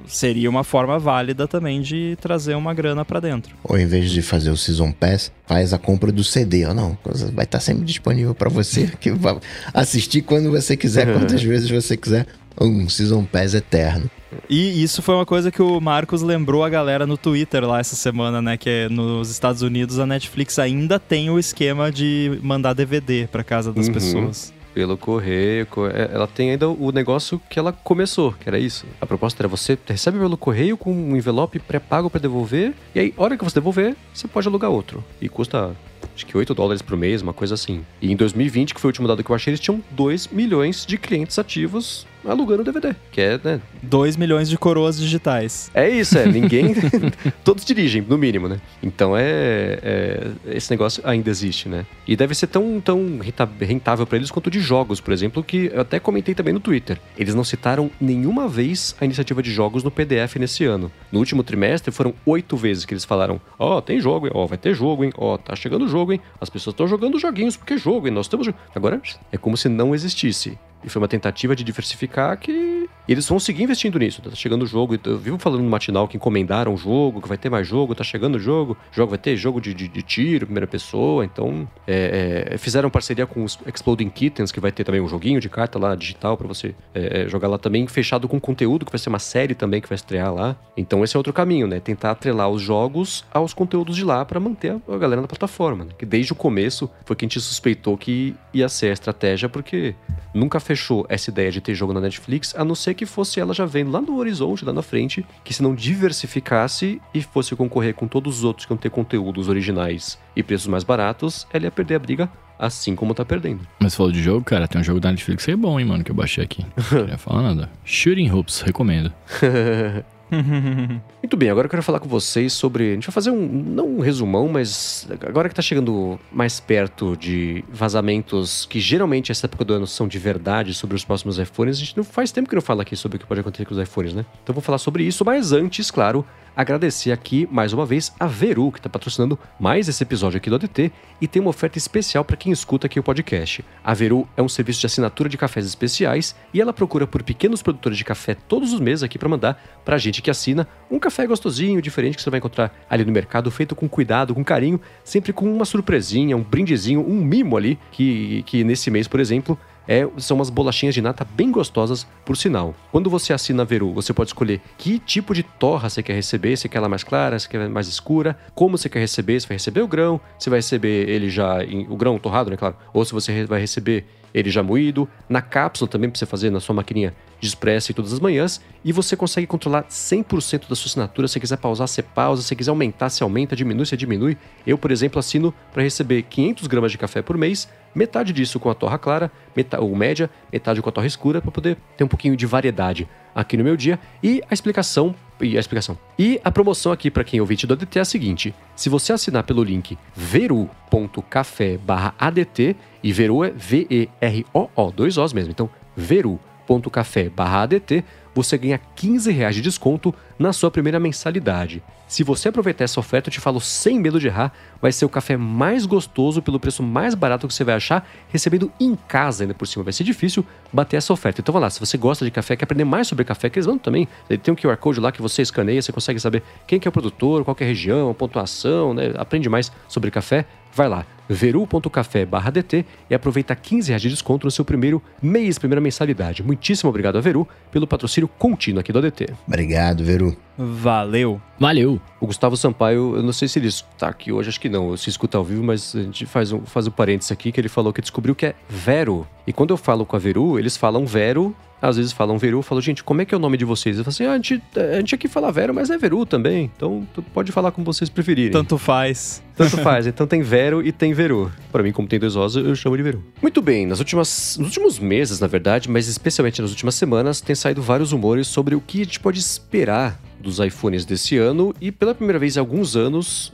Seria uma forma válida também de trazer uma grana pra dentro. Ou em vez de fazer o Season Pass, faz a compra do CD. Ou não, vai estar sempre disponível pra você, que vai assistir quando você quiser, quantas vezes você quiser. Um Season Pass eterno. E isso foi uma coisa que o Marcos lembrou a galera no Twitter lá essa semana, né? Que é nos Estados Unidos a Netflix ainda tem o esquema de mandar DVD pra casa das Uhum. pessoas. Pelo correio, co- é, ela tem ainda o negócio que ela começou, que era isso. A proposta era você recebe pelo correio com um envelope pré-pago pra devolver, e aí, hora que você devolver, você pode alugar outro. E custa, acho que 8 dólares por mês, uma coisa assim. E em 2020, que foi o último dado que eu achei, eles tinham 2 milhões de clientes ativos alugando DVD. Que é, né? 2 milhões de coroas digitais. É isso, é. Ninguém. Todos dirigem, no mínimo, né? Então é, é- Esse negócio ainda existe, né? E deve ser tão, tão rentável pra eles quanto de jogos, por exemplo, que eu até comentei também no Twitter. Eles não citaram nenhuma vez a iniciativa de jogos no PDF nesse ano. No último trimestre foram oito vezes que eles falaram: Ó, tem jogo? Ó, vai ter jogo, hein? Ó, tá chegando o jogo, hein? As pessoas estão jogando joguinhos porque é jogo, hein? Nós temos. jo-". Agora é como se não existisse. E foi uma tentativa de diversificar que eles vão seguir investindo nisso. Tá chegando o jogo. Eu vivo falando no matinal que encomendaram o jogo, que vai ter mais jogo, tá chegando o jogo. Jogo vai ter jogo de, de, de tiro, primeira pessoa. Então, é, é, fizeram parceria com os Exploding Kittens, que vai ter também um joguinho de carta lá, digital, pra você é, é, jogar lá também, fechado com conteúdo, que vai ser uma série também que vai estrear lá. Então, esse é outro caminho, né? Tentar atrelar os jogos aos conteúdos de lá pra manter a, galera na plataforma. Né? Que desde o começo foi que a gente suspeitou que ia ser a estratégia, porque nunca fechou essa ideia de ter jogo na Netflix, a não ser que fosse ela já vendo lá no horizonte, lá na frente, que se não diversificasse e fosse concorrer com todos os outros que vão ter conteúdos originais e preços mais baratos, ela ia perder a briga assim como tá perdendo. Mas falou de jogo, cara, tem um jogo da Netflix que é bom, hein, mano, que eu baixei aqui. Não queria falar nada. Shooting Hoops, recomendo. Muito bem, agora eu quero falar com vocês sobre. A gente vai fazer um. Não um resumão, mas agora que tá chegando mais perto de vazamentos que geralmente essa época do ano são de verdade sobre os próximos iPhones, a gente não faz tempo que não fala aqui sobre o que pode acontecer com os iPhones, né? Então vou falar sobre isso, mas antes, claro, agradecer aqui mais uma vez a Veru, que está patrocinando mais esse episódio aqui do ADT e tem uma oferta especial para quem escuta aqui o podcast. A Veru é um serviço de assinatura de cafés especiais e ela procura por pequenos produtores de café todos os meses aqui para mandar para a gente que assina um café gostosinho, diferente que você vai encontrar ali no mercado, feito com cuidado, com carinho, sempre com uma surpresinha, um brindezinho, um mimo ali, que, que nesse mês, por exemplo, é, são umas bolachinhas de nata bem gostosas, por sinal. Quando você assina a Veru, você pode escolher que tipo de torra você quer receber, se quer ela mais clara, se quer mais escura, como você quer receber, se vai receber o grão, se vai receber ele já, em, o grão torrado, né, claro, ou se você vai receber ele já moído, na cápsula também para você fazer na sua maquininha de expresso todas as manhãs, e você consegue controlar 100% da sua assinatura. Se quiser pausar, você pausa, se quiser aumentar, você aumenta, diminui, você diminui. Eu, por exemplo, assino para receber 500 gramas de café por mês, metade disso com a torra clara, metade, ou média, metade com a torra escura, para poder ter um pouquinho de variedade aqui no meu dia. E a explicação e a explicação. E a promoção aqui para quem é ouvinte do ADT é a seguinte: se você assinar pelo link veru.café/adt e Veru é V-E-R-O-O, dois Os mesmo. Então, veru.café/adt, você ganha 15 reais de desconto na sua primeira mensalidade. Se você aproveitar essa oferta, eu te falo sem medo de errar, vai ser o café mais gostoso pelo preço mais barato que você vai achar, recebendo em casa ainda por cima. Vai ser difícil bater essa oferta. Então vai lá, se você gosta de café, quer aprender mais sobre café, que eles vão também. Tem um QR Code lá que você escaneia, você consegue saber quem que é o produtor, qual é a região, a pontuação, né? Aprende mais sobre café. Vai lá, veru.café/dt e aproveita 15 reais de desconto no seu primeiro mês, primeira mensalidade. Muitíssimo obrigado a Veru pelo patrocínio contínuo aqui do ADT. Obrigado, Veru. Valeu. Valeu! O Gustavo Sampaio, eu não sei se ele está aqui hoje, acho que não, se escuta ao vivo, mas a gente faz um, faz um parênteses aqui que ele falou que descobriu que é Vero. E quando eu falo com a Veru, eles falam Vero, às vezes falam Veru, eu falo, gente, como é que é o nome de vocês? Eu falo assim, ah, a, gente, a gente aqui fala Vero, mas é Veru também, então pode falar como vocês preferirem. Tanto faz. Tanto faz, então tem Vero e tem Veru. Para mim, como tem dois Os, eu chamo de Veru. Muito bem, nas últimas, nos últimos meses, na verdade, mas especialmente nas últimas semanas, tem saído vários rumores sobre o que a gente pode esperar dos iPhones desse ano e pela primeira vez em alguns anos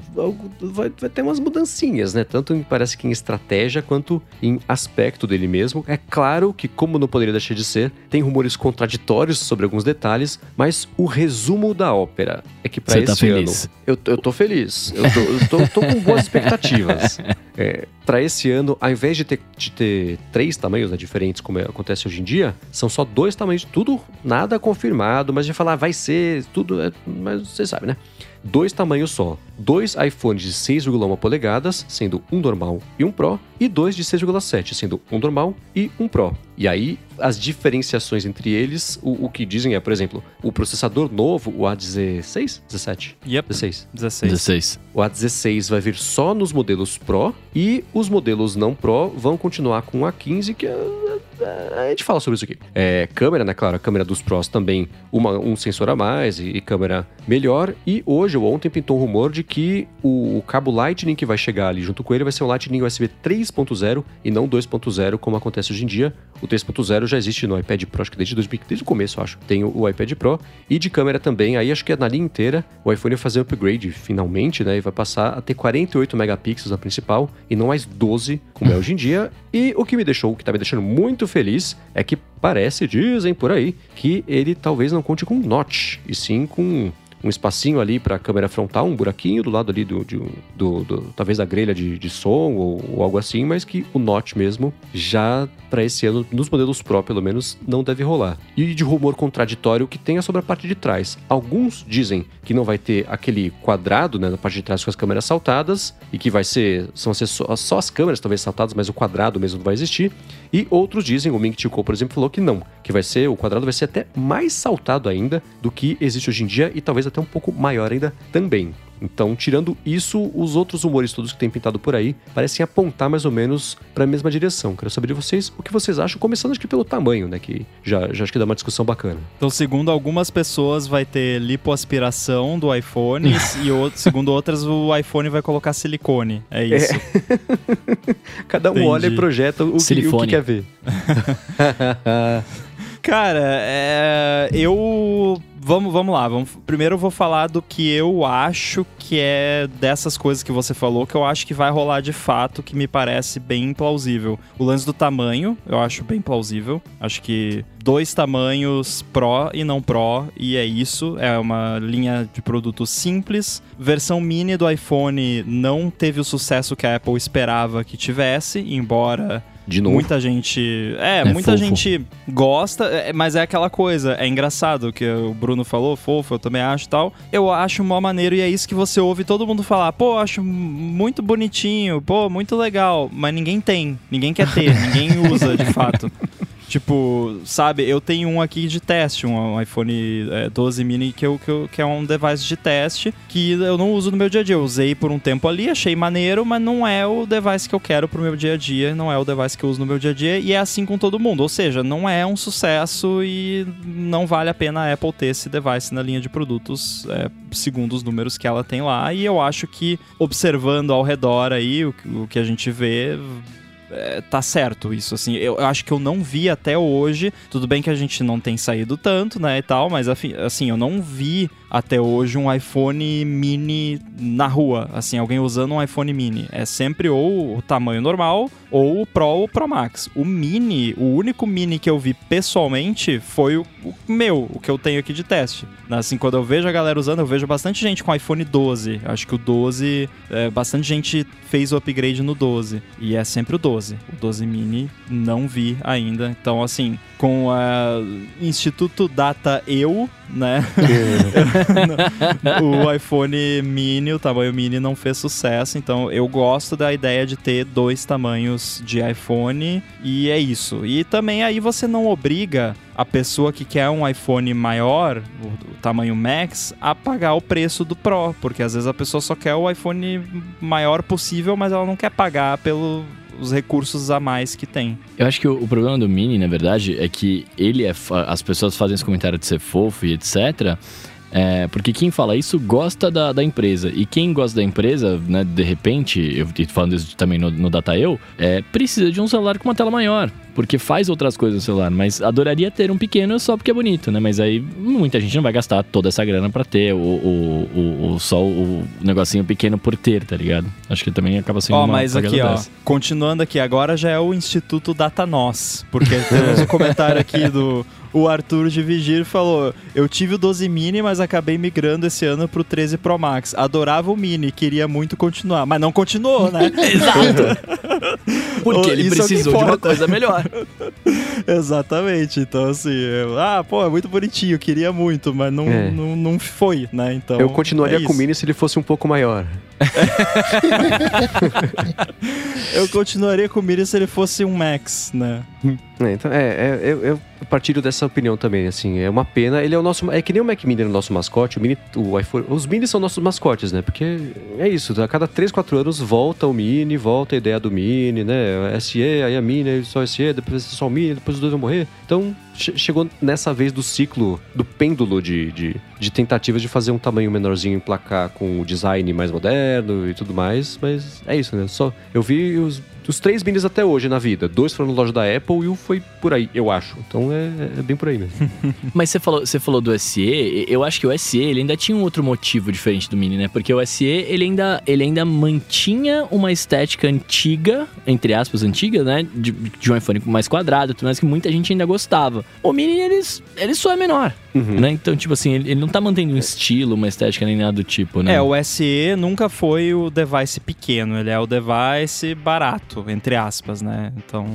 vai, vai ter umas mudancinhas, né? Tanto em, parece que em estratégia quanto em aspecto dele mesmo. É claro que, como não poderia deixar de ser, tem rumores contraditórios sobre alguns detalhes, mas o resumo da ópera é que para Você esse tá feliz? ano eu, eu tô feliz, eu tô, eu tô, tô com boas expectativas. É, para esse ano, ao invés de ter, de ter três tamanhos né, diferentes, como é- acontece hoje em dia, são só dois tamanhos, tudo nada confirmado, mas de falar vai ser tudo, é, mas você sabe, né? Dois tamanhos só. Dois iPhones de 6,1 polegadas, sendo um normal e um Pro, e dois de 6,7, sendo um normal e um Pro. E aí, as diferenciações entre eles, o, o que dizem é, por exemplo, o processador novo, o A16, 17, Yep. 16, 16. 16. o A16 vai vir só nos modelos Pro e os modelos não Pro vão continuar com o A15, que é, é, a gente fala sobre isso aqui. É, câmera, né? Claro, a câmera dos Pros também uma, um sensor a mais e, e câmera melhor. E hoje ou ontem pintou um rumor de que o, o cabo Lightning que vai chegar ali junto com ele vai ser um Lightning USB 3.0 e não 2.0, como acontece hoje em dia. O 3.0 já existe no iPad Pro, acho que desde, 2000, desde o começo, acho. Tem o, iPad Pro. E de câmera também, aí acho que é na linha inteira, o iPhone vai fazer upgrade finalmente, né? E vai passar a ter 48 megapixels na principal e não mais 12, como é hoje em dia. E o que me deixou, o que tá me deixando muito feliz, é que parece, dizem por aí, que ele talvez não conte com notch, e sim com um espacinho ali para a câmera frontal, um buraquinho do lado ali do, de do, do- talvez da grelha de, de som ou, ou algo assim, mas que o notch mesmo já para esse ano, nos modelos Pro pelo menos, não deve rolar. E de rumor contraditório que tenha sobre a parte de trás. Alguns dizem que não vai ter aquele quadrado né, na parte de trás com as câmeras saltadas e que vai ser, são ser só, só as câmeras talvez saltadas, mas o quadrado mesmo não vai existir. E outros dizem, o Ming Chiu por exemplo, falou que não, que vai ser, o quadrado vai ser até mais saltado ainda do que existe hoje em dia e talvez até um pouco maior ainda também. Então, tirando isso, os outros rumores todos que tem pintado por aí parecem apontar mais ou menos para a mesma direção. Quero saber de vocês o que vocês acham, começando acho que pelo tamanho, né? Que já, já acho que dá uma discussão bacana. Então, segundo algumas pessoas, vai ter lipoaspiração do iPhone e outro, segundo outras, o iPhone vai colocar silicone. É isso. É. Cada um Entendi. olha e projeta o que, o que quer ver. Cara, é, eu vamos, vamos lá. Vamos, primeiro eu vou falar do que eu acho que é dessas coisas que você falou, que eu acho que vai rolar de fato, que me parece bem plausível. O lance do tamanho, eu acho bem plausível. Acho que dois tamanhos Pro e não Pro, e é isso. É uma linha de produto simples. Versão mini do iPhone não teve o sucesso que a Apple esperava que tivesse, embora de novo. Muita gente. É, é muita fofo. gente gosta, é, mas é aquela coisa. É engraçado que o Bruno falou, fofo, eu também acho tal. Eu acho mó maneiro e é isso que você ouve todo mundo falar. Pô, acho muito bonitinho, pô, muito legal. Mas ninguém tem, ninguém quer ter, ninguém usa de fato. Tipo, sabe, eu tenho um aqui de teste, um iPhone é, 12 mini que, eu, que, eu, que é um device de teste que eu não uso no meu dia a dia. Eu usei por um tempo ali, achei maneiro, mas não é o device que eu quero pro meu dia a dia, não é o device que eu uso no meu dia a dia, e é assim com todo mundo. Ou seja, não é um sucesso e não vale a pena a Apple ter esse device na linha de produtos, é, segundo os números que ela tem lá. E eu acho que, observando ao redor aí, o, o que a gente vê, é, tá certo isso, assim. Eu, eu, acho que eu não vi até hoje. Tudo bem que a gente não tem saído tanto, né, e tal, mas assim, eu não vi até hoje um iPhone mini na rua, assim, alguém usando um iPhone mini. É sempre ou o tamanho normal ou o Pro ou o Pro Max. O mini, o único mini que eu vi pessoalmente foi o, o meu, o que eu tenho aqui de teste. Assim, quando eu vejo a galera usando, eu vejo bastante gente com iPhone 12. Acho que o 12, é, bastante gente fez o upgrade no 12. E é sempre o 12. O 12 mini não vi ainda. Então, assim, com o Instituto Data Eu, né? o iPhone mini, o tamanho mini não fez sucesso, então eu gosto da ideia de ter dois tamanhos de iPhone e é isso. E também aí você não obriga a pessoa que quer um iPhone maior, o, o tamanho Max, a pagar o preço do Pro, porque às vezes a pessoa só quer o iPhone maior possível, mas ela não quer pagar pelo os recursos a mais que tem. Eu acho que o, o, problema do Mini, na verdade, é que ele é. As pessoas fazem esse comentário de ser fofo e etc. É, porque quem fala isso gosta da, da empresa. E quem gosta da empresa, né, de repente, eu tô falando isso também no, no DataEu, é, precisa de um celular com uma tela maior. Porque faz outras coisas no celular, mas adoraria ter um pequeno só porque é bonito, né? Mas aí muita gente não vai gastar toda essa grana para ter o, o, o, o, só o negocinho pequeno por ter, tá ligado? Acho que também acaba sendo ó, uma mas aqui, dessa. ó, continuando aqui, agora já é o Instituto Datanós, porque temos um comentário aqui do o Arthur de Vigir falou: Eu tive o 12 mini, mas acabei migrando esse ano pro 13 Pro Max. Adorava o mini, queria muito continuar, mas não continuou, né? Exato. Porque ele Isso é precisou é de uma coisa melhor. Exatamente. Então, assim, eu, ah, pô, é muito bonitinho, queria muito, mas não, é. não, não foi, né? Então. Eu continuaria é com o mini se ele fosse um pouco maior. Eu continuaria com o Miri se ele fosse um Max, né? É, então, é, é eu, eu partilho dessa opinião também, assim, é uma pena, ele é o nosso, é que nem o Mac Mini é o nosso mascote, o Mini, o iPhone, os Mini são nossos mascotes, né, porque é isso, a cada 3, 4 anos volta o Mini, volta a ideia do Mini, né, SE, aí a Mini, aí só SE, depois só o Mini, depois os dois vão morrer, então chegou nessa vez do ciclo, do pêndulo de, de, de tentativas de fazer um tamanho menorzinho emplacar com o design mais moderno e tudo mais, mas é isso, né? Só eu vi os os três minis até hoje na vida. Dois foram na loja da Apple e um foi por aí, eu acho. Então é, é bem por aí mesmo. Mas você falou, você falou do SE, eu acho que o SE ele ainda tinha um outro motivo diferente do Mini, né? Porque o SE ele ainda, ele ainda mantinha uma estética antiga, entre aspas, antiga, né? De, de um iPhone mais quadrado, tudo mais que muita gente ainda gostava. O Mini, ele, ele só é menor. Uhum. Né? Então, tipo assim, ele, ele, não tá mantendo um estilo, uma estética nem nada do tipo, né? É, o SE nunca foi o device pequeno, ele é o device barato, entre aspas, né? Então,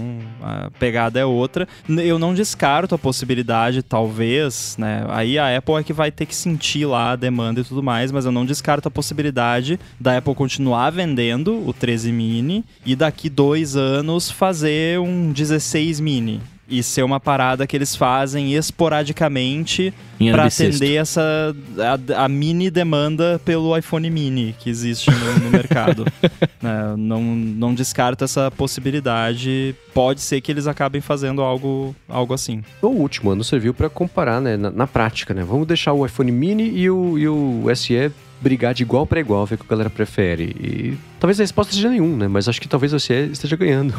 a pegada é outra. Eu não descarto a possibilidade, talvez, né? Aí a Apple é que vai ter que sentir lá a demanda e tudo mais, mas eu não descarto a possibilidade da Apple continuar vendendo o 13 mini e daqui dois anos fazer um 16 mini e ser uma parada que eles fazem esporadicamente para atender essa a, a mini demanda pelo iPhone mini que existe no, no mercado. Né, não, não descarto essa possibilidade. Pode ser que eles acabem fazendo algo, algo assim. O último ano serviu para comparar, né, na, na prática, né? Vamos deixar o iPhone mini e o, e o SE brigar de igual para igual, ver o que a galera prefere. E talvez a resposta seja nenhum, né? Mas acho que talvez o SE esteja ganhando.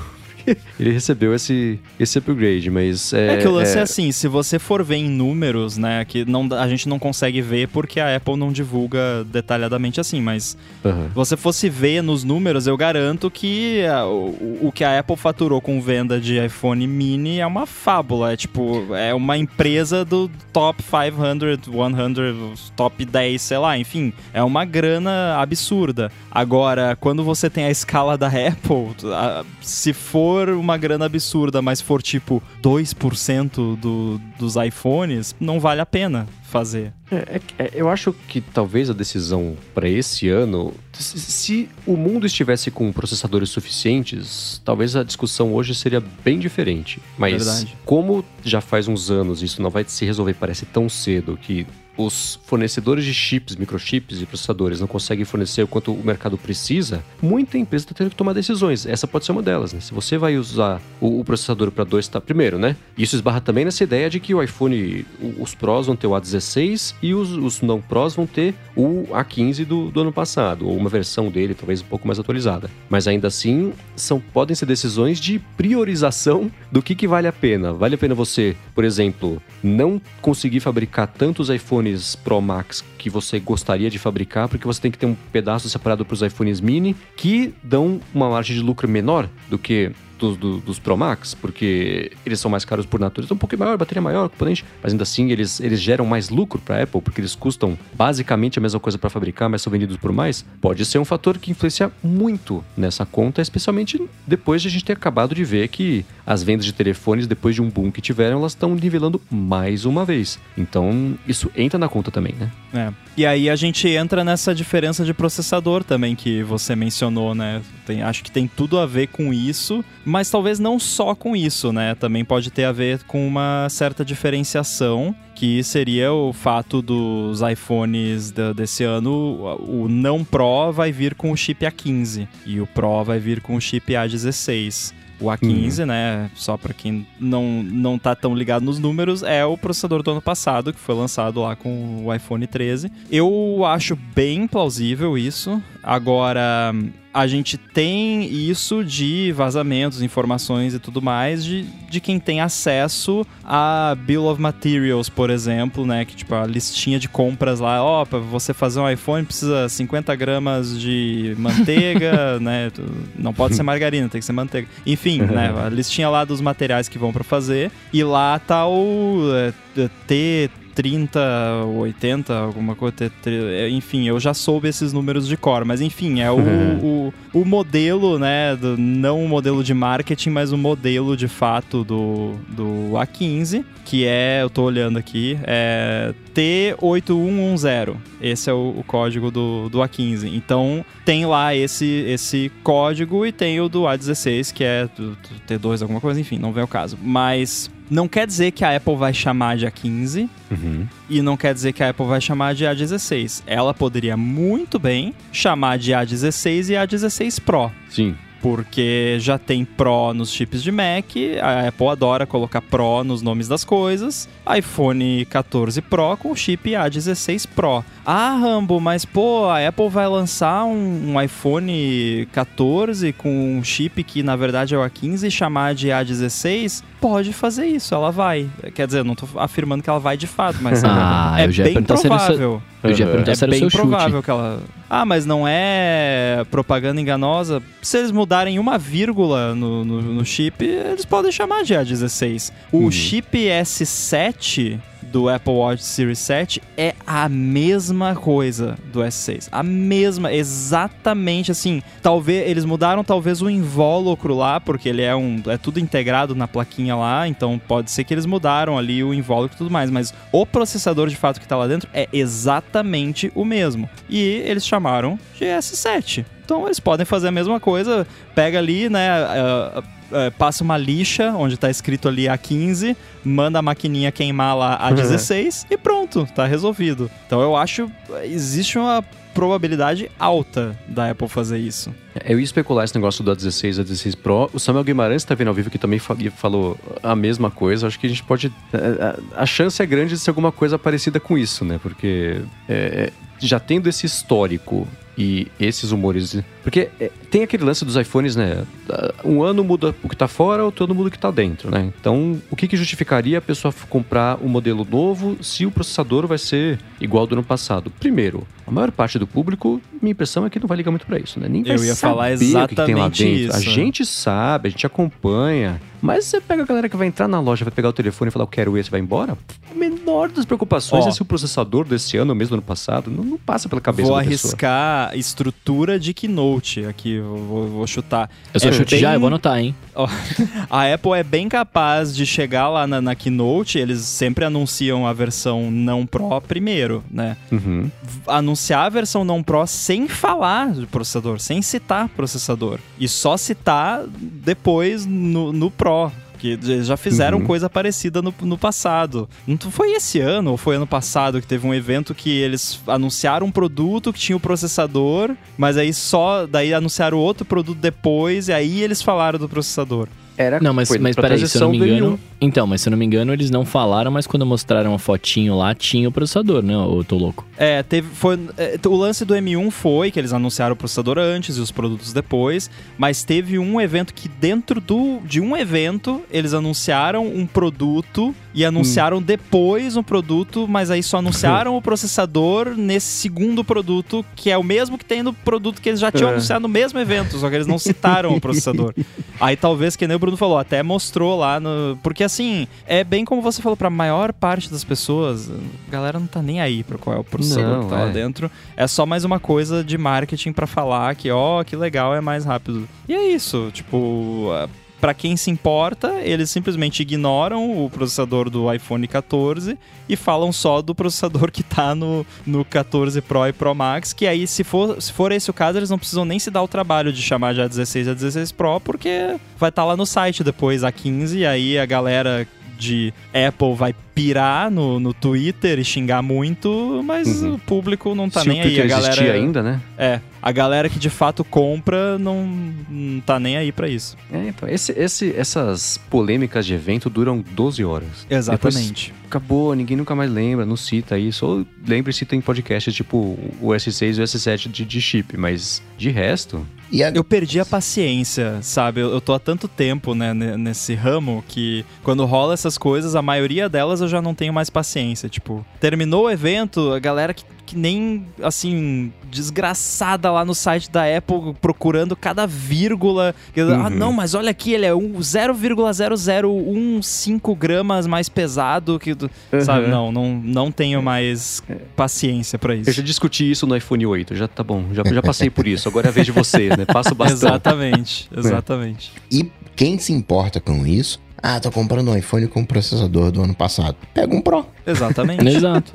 Ele recebeu esse, esse upgrade, mas... É, É, que o lance é... assim, se você for ver em números, né, que não, a gente não consegue ver porque a Apple não divulga detalhadamente assim, mas se você fosse ver nos números, eu garanto que a- o, o que a Apple faturou com venda de iPhone mini é uma fábula, é tipo, é uma empresa do top 500, 100, top 10, sei lá, enfim, é uma grana absurda. Agora, quando você tem a escala da Apple, a- se for uma grana absurda, mas for tipo 2% do, dos iPhones, não vale a pena fazer. É, é- é- eu acho que talvez a decisão para esse ano, se, se o mundo estivesse com processadores suficientes, talvez a discussão hoje seria bem diferente. Mas Verdade. como já faz uns anos isso não vai se resolver, parece tão cedo que os fornecedores de chips, microchips e processadores não conseguem fornecer o quanto o mercado precisa, muita empresa está tendo que tomar decisões. Essa pode ser uma delas, né? Se você vai usar o, o processador para dois, tá? Primeiro, né? Isso esbarra também nessa ideia de que o iPhone, os Pros vão ter o A16 e os, os não Pros vão ter o A15 do, do ano passado, ou uma versão dele talvez um pouco mais atualizada. Mas ainda assim, são podem ser decisões de priorização do que, que vale a pena. Vale a pena você, por exemplo, não conseguir fabricar tantos iPhones Pro Max que você gostaria de fabricar, porque você tem que ter um pedaço separado para os iPhones mini que dão uma margem de lucro menor do que dos, do- dos Pro Max, porque eles são mais caros por natureza, um pouquinho maior, bateria maior, componente, mas ainda assim eles, eles geram mais lucro para Apple, porque eles custam basicamente a mesma coisa para fabricar, mas são vendidos por mais. Pode ser um fator que influencia muito nessa conta, especialmente depois de a gente ter acabado de ver que as vendas de telefones, depois de um boom que tiveram, elas estão nivelando mais uma vez. Então, isso entra na conta também, né? É. E aí a gente entra nessa diferença de processador também que você mencionou, né? Tem- acho que tem tudo a ver com isso, mas talvez não só com isso, né? Também pode ter a ver com uma certa diferenciação, que seria o fato dos iPhones da- desse ano, o não Pro vai vir com o chip A15 e o Pro vai vir com o chip A16. O A15, né, só pra quem não, não tá tão ligado nos números, é o processador do ano passado, que foi lançado lá com o iPhone 13. Eu acho bem plausível isso. Agora, a gente tem isso de vazamentos, informações e tudo mais de, de quem tem acesso a Bill of Materials, por exemplo, né? Que tipo, a listinha de compras lá, ó, pra você fazer um iPhone precisa 50 gramas de manteiga, né? Não pode ser margarina, tem que ser manteiga. Enfim, né? A listinha lá dos materiais que vão pra fazer. E lá tá o é, T. 30, 80, alguma coisa, enfim, eu já soube esses números de cor, mas enfim, é o, o, o modelo, né, do- não o modelo de marketing, mas o modelo de fato do, do A15, que é, eu tô olhando aqui, é T8110. Esse é o, o código do, do A15. Então, tem lá esse, esse código e tem o do A16, que é do, do T2, alguma coisa, enfim, não vem o caso. Mas não quer dizer que a Apple vai chamar de A15 e não quer dizer que a Apple vai chamar de A16. Ela poderia muito bem chamar de A16 e A16 Pro. Sim. Porque já tem Pro nos chips de Mac, a Apple adora colocar Pro nos nomes das coisas. iPhone 14 Pro com chip A16 Pro. Ah, Rambo, mas pô, a Apple vai lançar um, um iPhone 14 com um chip que na verdade é o A15 e chamar de A16? Pode fazer isso, ela vai. Quer dizer, eu não tô afirmando que ela vai de fato, mas Ah, é eu já ia bem provável. Eu já perguntar É bem seu chute. provável que ela. Ah, mas não é propaganda enganosa. Se eles mudarem uma vírgula no, no, no chip, eles podem chamar de A16. O Uhum. chip S7 do Apple Watch Series 7 é a mesma coisa do S6. A mesma, exatamente assim. Talvez eles mudaram talvez o invólucro lá, porque ele é um é tudo integrado na plaquinha lá, então pode ser que eles mudaram ali o invólucro e tudo mais, mas o processador de fato que tá lá dentro é exatamente o mesmo. E eles chamaram de S7. Então eles podem fazer a mesma coisa, pega ali, né, uh, uh, passa uma lixa onde tá escrito ali A15, manda a maquininha queimar lá A16 e pronto, tá resolvido. Então eu acho existe uma probabilidade alta da Apple fazer isso. Eu ia especular esse negócio do A16 a 16 Pro. O Samuel Guimarães está vendo ao vivo que também falou a mesma coisa. Acho que a gente pode. A chance é grande de ser alguma coisa parecida com isso, né? Porque é, já tendo esse histórico e esses humores. Porque é, tem aquele lance dos iPhones, né? Um ano muda o que tá fora, outro ano muda o que tá dentro, né? Então, o que, que justificaria a pessoa comprar um modelo novo se o processador vai ser igual ao do ano passado? Primeiro, a maior parte do público, minha impressão é que não vai ligar muito para isso, né? Nem vai Eu ia saber falar o que, que tem lá exatamente dentro. isso. A gente sabe, a gente acompanha. Mas você pega a galera que vai entrar na loja, vai pegar o telefone e falar, eu quero esse, vai embora. A menor das preocupações Ó. é se o processador desse ano ou mesmo ano passado não, não passa pela cabeça Vou da pessoa. arriscar estrutura de Keynote aqui, vou, vou- chutar. Eu só É chute bem- já, eu vou anotar, hein? A Apple é bem capaz de chegar lá na, na Keynote, eles sempre anunciam a versão não Pro primeiro, né? Uhum. Anunciar a versão não Pro sem falar de processador, sem citar processador. E só citar depois no, no Pro. Que eles já fizeram Uhum. coisa parecida no, no passado. Não foi esse ano ou foi ano passado que teve um evento que eles anunciaram um produto que tinha o processador, mas aí só. Daí anunciaram outro produto depois e aí eles falaram do processador. Era, Não, mas, mas peraí, se eu não me engano. M1. Então, mas se eu não me engano, eles não falaram, mas quando mostraram a fotinho lá, tinha o processador, né? Ou eu tô louco? É, teve, foi, é, o lance do M1 foi que eles anunciaram o processador antes e os produtos depois, mas teve um evento que dentro do, de um evento eles anunciaram um produto e anunciaram depois um produto, mas aí só anunciaram o processador nesse segundo produto, que é o mesmo que tem no produto que eles já tinham É. anunciado no mesmo evento, só que eles não citaram o processador. Aí talvez, que nem o Bruno falou, até mostrou lá no. Porque assim, é bem como você falou, pra maior parte das pessoas, a galera não tá nem aí pra qual é o processador Não, que tá lá é. dentro. É só mais uma coisa de marketing pra falar que, ó, que legal, é mais rápido. E é isso, tipo. Pra quem se importa, eles simplesmente ignoram o processador do iPhone 14 e falam só do processador que tá no, no 14 Pro e Pro Max, que aí, se for, se for esse o caso, eles não precisam nem se dar o trabalho de chamar de A16 a 16 Pro, porque vai estar lá no site depois a 15, e aí a galera de Apple vai pirar no, no Twitter e xingar muito, mas Uhum. o público não tá Se nem o aí. A galera, ainda, né? É, a galera que de fato compra não, não tá nem aí pra isso. É, então, esse, esse, essas polêmicas de evento duram 12 horas. Exatamente. Depois acabou, ninguém nunca mais lembra, não cita isso. Ou lembra e cita em podcasts tipo o S6 e o S7 de, de chip, mas de resto. E a, Eu perdi a paciência, sabe? Eu, eu tô há tanto tempo né, ne- nesse ramo que quando rola essas coisas, a maioria delas eu já não tenho mais paciência. Tipo, terminou o evento, a galera que, que nem, assim, desgraçada lá no site da Apple procurando cada vírgula. Ah, Uhum. não, mas olha aqui, ele é um 0,0015 gramas mais pesado que. do-" Sabe? Uhum. Não, não, não tenho mais paciência pra isso. Eu já discuti isso no iPhone 8, já tá bom, já, já passei por isso. Agora é a vez de vocês, né? Passa o bastão. Exatamente, exatamente. e quem se importa com isso? Ah, tô comprando um iPhone com processador do ano passado. Pega um Pro. Exatamente. Exato.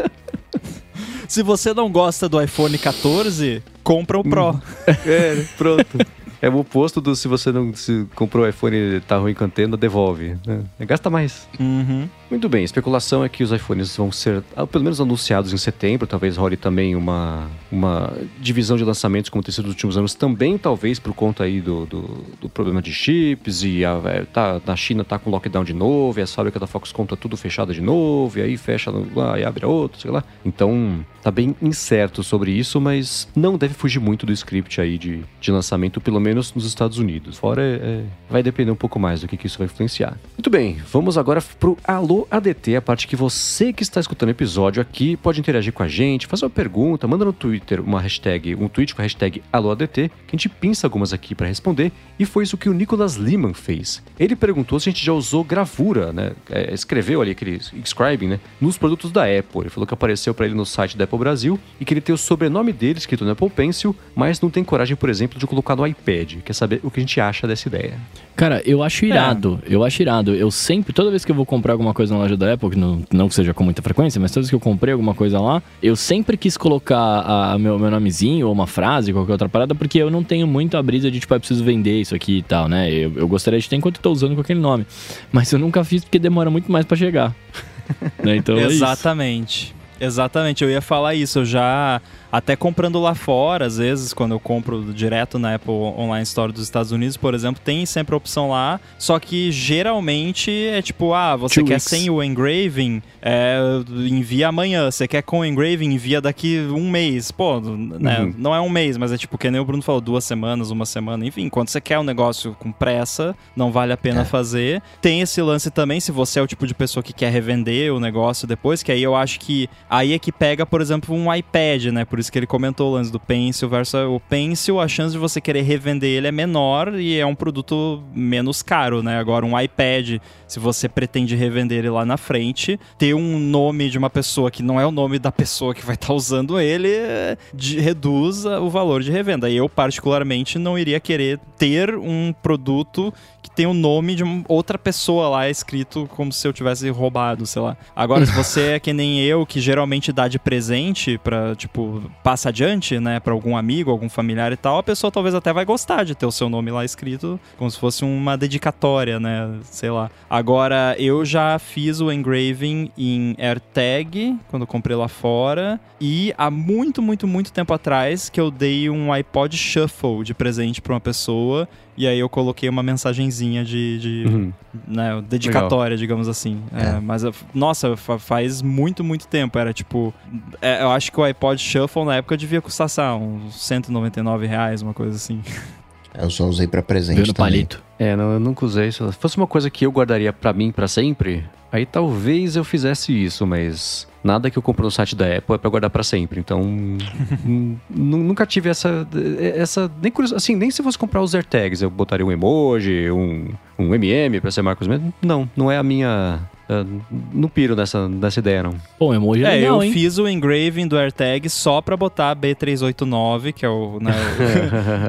Se você não gosta do iPhone 14, compra o Pro. É, pronto. É o oposto do se você não se comprou o iPhone e tá ruim com a antena, devolve. né? Gasta mais. Uhum. Muito bem, a especulação é que os iPhones vão ser, ah, pelo menos anunciados em setembro, talvez role também uma, uma divisão de lançamentos como tem sido nos últimos anos, também talvez por conta aí do, do, do problema de chips, e a, é, tá, na China tá com lockdown de novo, e as fábricas da Foxconn tá tudo fechada de novo, e aí fecha lá e abre a outra, sei lá. Então, tá bem incerto sobre isso, mas não deve fugir muito do script aí de, de lançamento, pelo menos nos Estados Unidos. Fora, é, é, vai depender um pouco mais do que, que isso vai influenciar. Muito bem, vamos agora pro Alô ADT, a parte que você que está escutando o episódio aqui pode interagir com a gente, fazer uma pergunta, manda no Twitter uma hashtag, um tweet com a hashtag AlôADT, que a gente pinça algumas aqui para responder, e foi isso que o Nicolas Liman fez. Ele perguntou se a gente já usou gravura, né? É, escreveu ali aquele scribing, né? Nos produtos da Apple. Ele falou que apareceu para ele no site da Apple Brasil e que ele tem o sobrenome dele escrito no Apple Pencil, mas não tem coragem, por exemplo, de colocar no iPad. Quer saber o que a gente acha dessa ideia? Cara, eu acho irado. Eu acho irado. Eu sempre, toda vez que eu vou comprar alguma coisa na loja da Apple, que não, não que seja com muita frequência, mas toda vez que eu comprei alguma coisa lá, eu sempre quis colocar a, a meu, meu nomezinho ou uma frase, qualquer outra parada, porque eu não tenho muito a brisa de, tipo, eu preciso vender isso aqui e tal, né? Eu, eu gostaria de ter enquanto eu tô usando com aquele nome. Mas eu nunca fiz porque demora muito mais pra chegar. né? Então é isso. Exatamente. Exatamente, eu ia falar isso. Eu já, até comprando lá fora, às vezes, quando eu compro direto na Apple Online Store dos Estados Unidos, por exemplo, tem sempre a opção lá. Só que geralmente é tipo, ah, você Two quer weeks. sem o engraving, é, envia amanhã. Você quer com o engraving, envia daqui um mês. Pô, né, Uhum. não é um mês, mas é tipo, que nem o Bruno falou, duas semanas, uma semana. Enfim, quando você quer um negócio com pressa, não vale a pena É. fazer. Tem esse lance também, se você é o tipo de pessoa que quer revender o negócio depois, que aí eu acho que aí é que pega, por exemplo, um iPad, né? Por isso que ele comentou o lance do Pencil versus o Pencil, a chance de você querer revender ele é menor e é um produto menos caro, né? Agora um iPad, se você pretende revender ele lá na frente, ter um nome de uma pessoa que não é o nome da pessoa que vai estar usando ele, de- reduz o valor de revenda. E eu particularmente não iria querer ter um produto que tem o nome de outra pessoa lá escrito como se eu tivesse roubado, sei lá. Agora, se você é que nem eu, que geralmente dá de presente pra, tipo, passa adiante, né, pra algum amigo, algum familiar e tal, a pessoa talvez até vai gostar de ter o seu nome lá escrito, como se fosse uma dedicatória, né, sei lá. Agora, eu já fiz o engraving em AirTag, quando comprei lá fora, e há muito, muito, muito tempo atrás que eu dei um iPod Shuffle de presente pra uma pessoa, e aí eu coloquei uma mensagenzinha de, de Uhum. né, dedicatória, digamos assim. É, É. mas, nossa, fa- faz muito, muito tempo. Era tipo. é, eu acho que o iPod Shuffle na época devia custar, sei lá, uns 199 reais, uma coisa assim. Eu só usei pra presente também. palito. É, não, eu nunca usei isso. Se fosse uma coisa que eu guardaria pra mim pra sempre, aí talvez eu fizesse isso, mas nada que eu compro no site da Apple é pra guardar pra sempre. Então, nu- nunca tive essa essa nem curioso, assim, nem se fosse comprar os AirTags, eu botaria um emoji, um um MM pra ser Marcos mesmo. Não, não é a minha eu não piro nessa, nessa ideia, não. Pô, emoji é, É, legal, eu hein? fiz o engraving do AirTag só pra botar B389, que é o, né,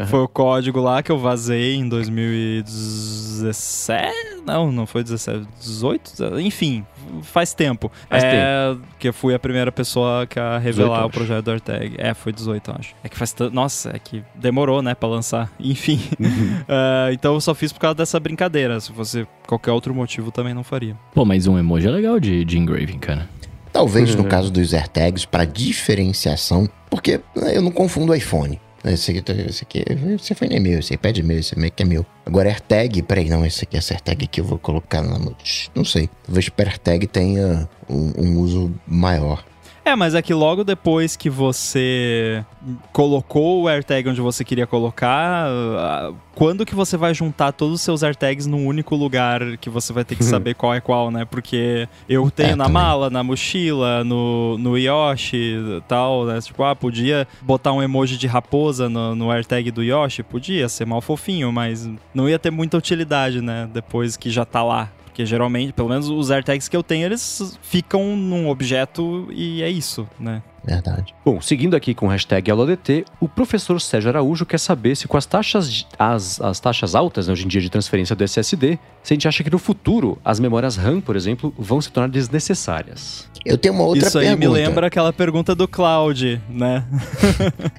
o- foi o código lá que eu vazei em 2017. Não, não foi 17, 18, enfim, faz tempo. Faz é, que eu fui a primeira pessoa que a 18, revelar o acho. projeto do AirTag. É, foi 18, eu acho. É que faz tanto, nossa, é que demorou, né, pra lançar. Enfim. É, então eu só fiz por causa dessa brincadeira. Se fosse qualquer outro motivo, também não faria. Pô, mas um emoji é legal de, de engraving, cara. Talvez Uhum. no caso dos AirTags, para diferenciação, porque né, eu não confundo iPhone. Esse aqui, esse aqui, esse iPhone é meu, esse iPad é meu, esse Mac é meu. Agora AirTag, peraí, não, esse aqui, essa AirTag aqui eu vou colocar na... Não sei, talvez para AirTag tenha um, um uso maior. É, mas é que logo depois que você colocou o AirTag onde você queria colocar, ah, quando que você vai juntar todos os seus AirTags num único lugar que você vai ter que saber qual é qual, né? Porque eu tenho É, na também. mala, na mochila, no, no Yoshi e tal, né? Tipo, ah, podia botar um emoji de raposa no, no AirTag do Yoshi? Podia ser mal fofinho, mas não ia ter muita utilidade, né? Depois que já tá lá. Porque geralmente, pelo menos os AirTags que eu tenho, eles ficam num objeto e é isso, né? Verdade. Bom, seguindo aqui com o hashtag AulaDT, o professor Sérgio Araújo quer saber se com as taxas, de- as, as taxas altas né, hoje em dia de transferência do SSD, se a gente acha que no futuro as memórias RAM, por exemplo, vão se tornar desnecessárias. Eu tenho uma outra isso aí pergunta. me lembra aquela pergunta do Cloud, né?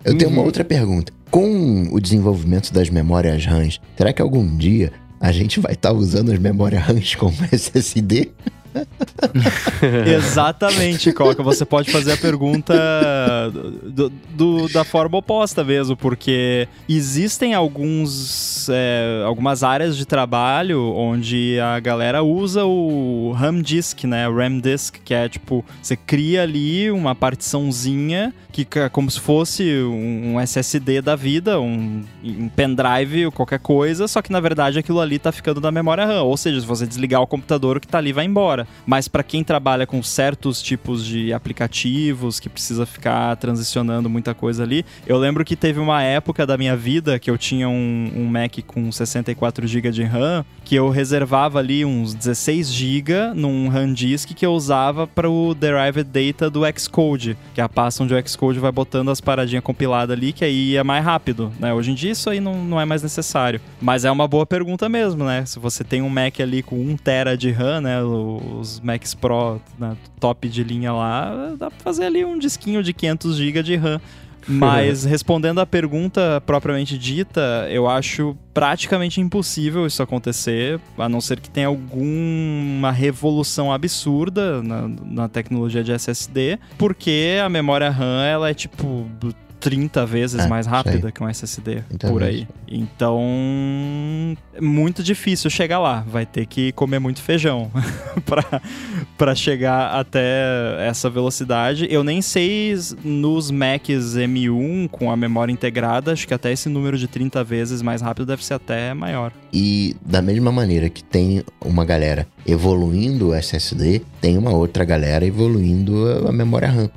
Eu tenho Uhum. uma outra pergunta. Com o desenvolvimento das memórias RAMs, será que algum dia a gente vai estar usando as memórias RAMs como SSD? Exatamente, Coca. Você pode fazer a pergunta do- do- da forma oposta mesmo, porque existem alguns, é, algumas áreas de trabalho onde a galera usa o RAM disk, né? RAM disk, que é tipo, você cria ali uma partiçãozinha que é como se fosse um SSD da vida, um, um pendrive ou qualquer coisa, só que na verdade aquilo ali tá ficando na memória RAM. Ou seja, se você desligar o computador, o que tá ali vai embora. Mas para quem trabalha com certos tipos de aplicativos que precisa ficar transicionando muita coisa ali, eu lembro que teve uma época da minha vida que eu tinha um, um Mac com 64 GB de RAM que eu reservava ali uns 16 GB num RAM disk que eu usava para o derived data do Xcode, que é a pasta onde o Xcode vai botando as paradinhas compiladas ali, que aí é mais rápido, né? Hoje em dia isso aí não, não é mais necessário. Mas é uma boa pergunta mesmo, né? Se você tem um Mac ali com 1 tera de RAM, né? Os Macs Pro né? top de linha lá, dá pra fazer ali um disquinho de 500 GB de RAM. Mas respondendo à pergunta propriamente dita, eu acho praticamente impossível isso acontecer, a não ser que tenha alguma revolução absurda na, na tecnologia de SSD, porque a memória RAM ela é tipo 30 vezes É, mais rápida sei. que um SSD Então, por aí. Então, é muito difícil chegar lá. Vai ter que comer muito feijão pra chegar até essa velocidade. Eu nem sei nos Macs M1 com a memória integrada, acho que até esse número de 30 vezes mais rápido deve ser até maior. E da mesma maneira que tem uma galera evoluindo o SSD, tem uma outra galera evoluindo a memória RAM.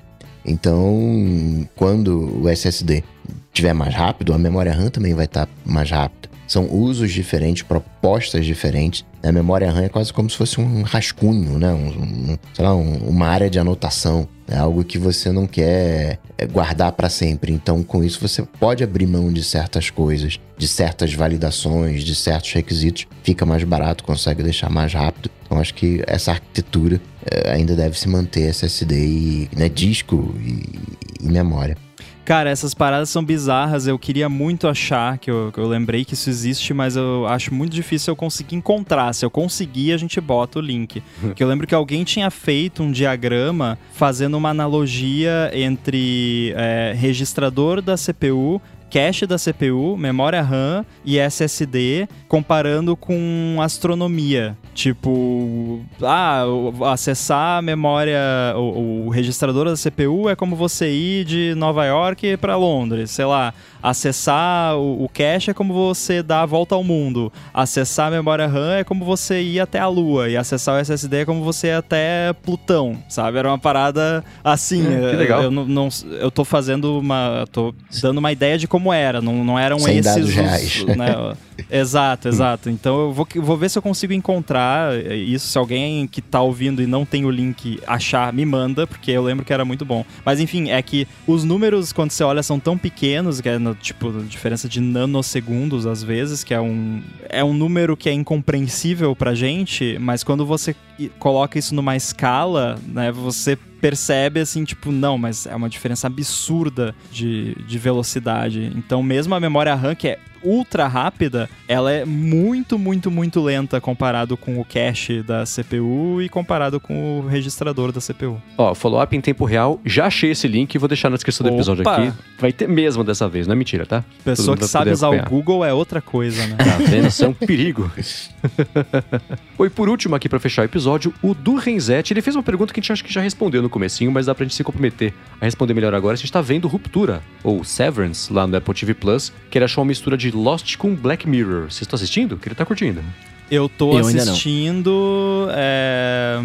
Então, quando o SSD estiver mais rápido, a memória RAM também vai estar mais rápida. São usos diferentes, propostas diferentes. A memória RAM é quase como se fosse um rascunho, né? Um, um- sei lá, um- uma área de anotação. É algo que você não quer é, guardar para sempre. Então, com isso, você pode abrir mão de certas coisas, de certas validações, de certos requisitos. Fica mais barato, consegue deixar mais rápido. Então, acho que essa arquitetura é, ainda deve se manter SSD e né, disco e, e memória. Cara, essas paradas são bizarras. Eu queria muito achar que eu, que eu lembrei que isso existe, mas eu acho muito difícil eu conseguir encontrar. Se eu conseguir, a gente bota o link. que eu lembro que alguém tinha feito um diagrama fazendo uma analogia entre é, registrador da CPU. Cache da CPU, memória RAM e SSD, comparando com astronomia. Tipo, ah, acessar a memória, o, o registrador da CPU é como você ir de Nova York para Londres, sei lá. Acessar o, o cache é como você dar a volta ao mundo. Acessar a memória RAM é como você ir até a Lua. E acessar o SSD é como você ir até Plutão, sabe? Era uma parada assim. É, que legal. Eu, não, não- eu tô fazendo uma. tô dando uma ideia de como era. Não, não eram Sem esses. dados os- reais. né? exato, exato. Então eu vou, vou ver se eu consigo encontrar isso. Se alguém que tá ouvindo e não tem o link achar, me manda, porque eu lembro que era muito bom. Mas enfim, é que os números, quando você olha, são tão pequenos, que é no, tipo diferença de nanosegundos às vezes, que é um, é um número que é incompreensível pra gente, mas quando você coloca isso numa escala, né, você percebe assim, tipo, não, mas é uma diferença absurda de, de velocidade. Então, mesmo a memória RAM, que é ultra rápida, ela é muito, muito, muito lenta comparado com o cache da CPU e comparado com o registrador da CPU. Ó, follow-up em tempo real. Já achei esse link e vou deixar na descrição do episódio Opa! aqui. Vai ter mesmo dessa vez, não é mentira, tá? Pessoa que sabe usar o acompanhar. Google é outra coisa, né? Tá vendo? Isso é um perigo. Oi, por último aqui pra fechar o episódio, o Du Renzetti, ele fez uma pergunta que a gente acha que já respondeu no comecinho, mas dá pra gente se comprometer a responder melhor agora. A gente tá vendo Ruptura, ou Severance, lá no Apple TV Plus, que ele achou uma mistura de Lost com Black Mirror. Vocês estão assistindo? Que ele tá curtindo. Eu tô Eu ainda não. assistindo. é,